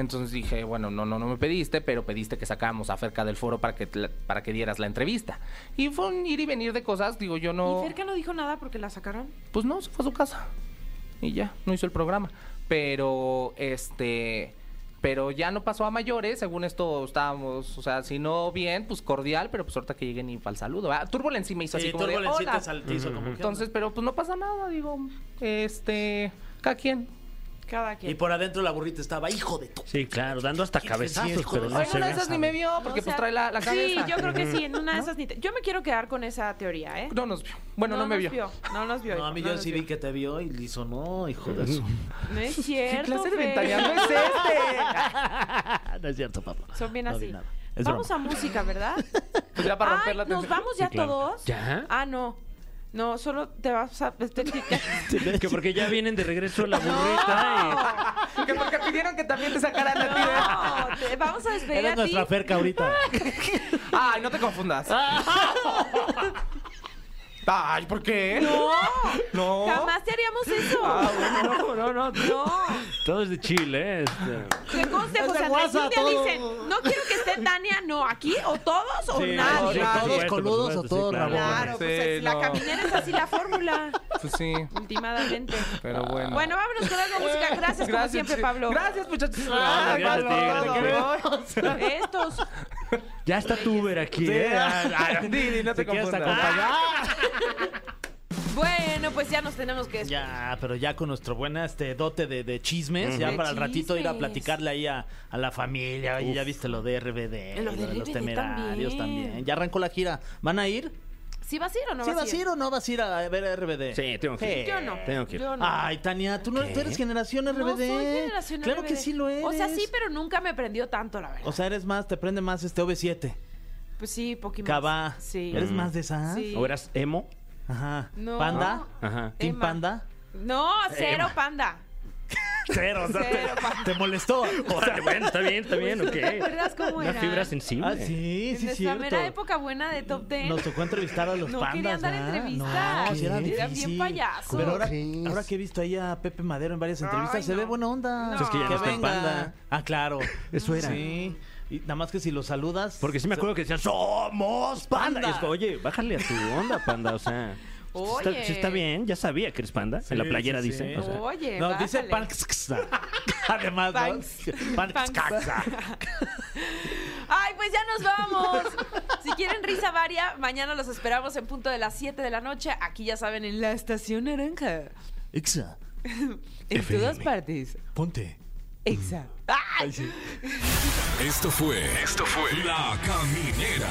Entonces dije, bueno, no, no, no me pediste, pero pediste que sacáramos a Ferca del foro para que, te la- para que dieras la entrevista. Y fue un ir y venir de cosas, digo, yo no... ¿Y Ferca no dijo nada porque la sacaron? Pues no, se fue a su casa. Y ya, no hizo el programa. Pero, este. Pero ya no pasó a mayores, según esto estábamos, o sea, si no bien, pues cordial, pero pues ahorita que lleguen y para el saludo. ¿verdad? Turbulence sí me hizo así Sí, como de, "Hola". te sal- te hizo como que- Entonces, pero pues no pasa nada, digo, este, cada quien. Cada quien. Y por adentro la burrita estaba, hijo de tu. Sí, claro, dando hasta cabezazos, hijo pero de- no se una de ve. esas ni me vio porque O sea, pues trae la, la cabeza. Sí, yo creo que sí, en una de esas ni te- Yo me quiero quedar con esa teoría, ¿eh? No nos vio. Bueno, no, me vio. No nos vio. No, a mí no yo sí vi que te vio y le hizo, no, hijo de su. No es ¿Qué cierto, clase de ventaneando es este? no es cierto, papá. Son bien así. Vamos broma. a música, ¿verdad? Pues ya para romper Ay, la ¿nos tensión. vamos ya Sí, claro. todos? ¿Ya? Ah, no. No, solo te vas a... este, Que porque ya vienen de regreso la burrita Que porque pidieron que también te sacaran a ti. No, te- vamos a despedir Eres a ti. nuestra ferca ahorita. Ay, no te confundas. Ay, ¿por qué? No, No. jamás te haríamos eso. Ah, bueno, no, no, no. No. Todo es de Chile, ¿eh? Este, Que conste, Es de José Andrés, guasa, si un día todo. dicen, no quiero que esté Tania, no, aquí, o todos o Sí, nadie. no, nadie. todos supuesto, coludos por o supuesto, todos sí, claro. rabones. Claro, pues Sí, es- la no. caminera es así la fórmula, Pues sí. últimamente. Pero bueno. Bueno, vámonos con algo de música. Gracias, como siempre, sí. Pablo. Gracias, muchachos. Ay, gracias a ti, gracias a ti. Estos. Ya está tu Uber aquí, Sí, ¿eh? ah, Didi, no te ¿Te quieres confundas. acompañar? Bueno, pues ya nos tenemos que despedir. Ya, pero ya con nuestro buen este dote de, de chismes, ya De para el ratito ir a chismes. platicarle ahí a, a la familia. Oye, ya viste lo de RBD, Lo de los RBD temerarios también. también. Ya arrancó la gira. ¿Van a ir? ¿Sí vas a ir o no ¿Sí vas vas a ir o no vas a ir a ver a RBD? Sí, tengo que ir. Yo no. Tengo que ir. Yo no. Ay, Tania, tú no ¿Qué? tú eres generación RBD. No soy generación Claro RBD. que sí lo eres. O sea, sí, pero nunca me prendió tanto, la verdad. O sea, eres más, te prende más este OV7. pues sí, Pokémon. Cava. Sí. ¿Eres más de esas? Sí. ¿O eras emo? Ajá. No. ¿Panda? Ajá. ¿Team Emma. Panda? No, cero panda. Cero, no te- Cero, pa. te molestó. Órale, bueno, está bien, está bien, ok. ¿Te acuerdas cómo Una era? fibra sensible. Ah, sí, En sí, nuestra cierto. mera época buena de Top Ten. Nos tocó entrevistar a los no pandas. querían dar entrevistas. No, sí era Eran bien payasos. Pero ahora, ¿Cómo ahora que he visto ahí a Pepe Madero en varias entrevistas, Ay, se ve no. buena onda. No. Es que ya no está en venga. Panda. Ah, claro. Eso era. Sí. Y nada más que si lo saludas. Porque sí me acuerdo que decían, somos panda. Panda. Y es como, oye, bájale a tu onda, panda. O sea, está, bien, ya sabía que eres panda. en la playera sí, dice. sí. o sea. Oye, No, dice bájale. Panx. Además, Panx. ¿no? Panx. Ay, pues ya nos vamos. Si quieren risa varia, mañana los esperamos en punto de las 7 de la noche. Aquí ya saben, en la estación naranja. Ixa, En todas partes. ponte. Exa. ¡Ay! Esto fue. Esto fue. La Caminera.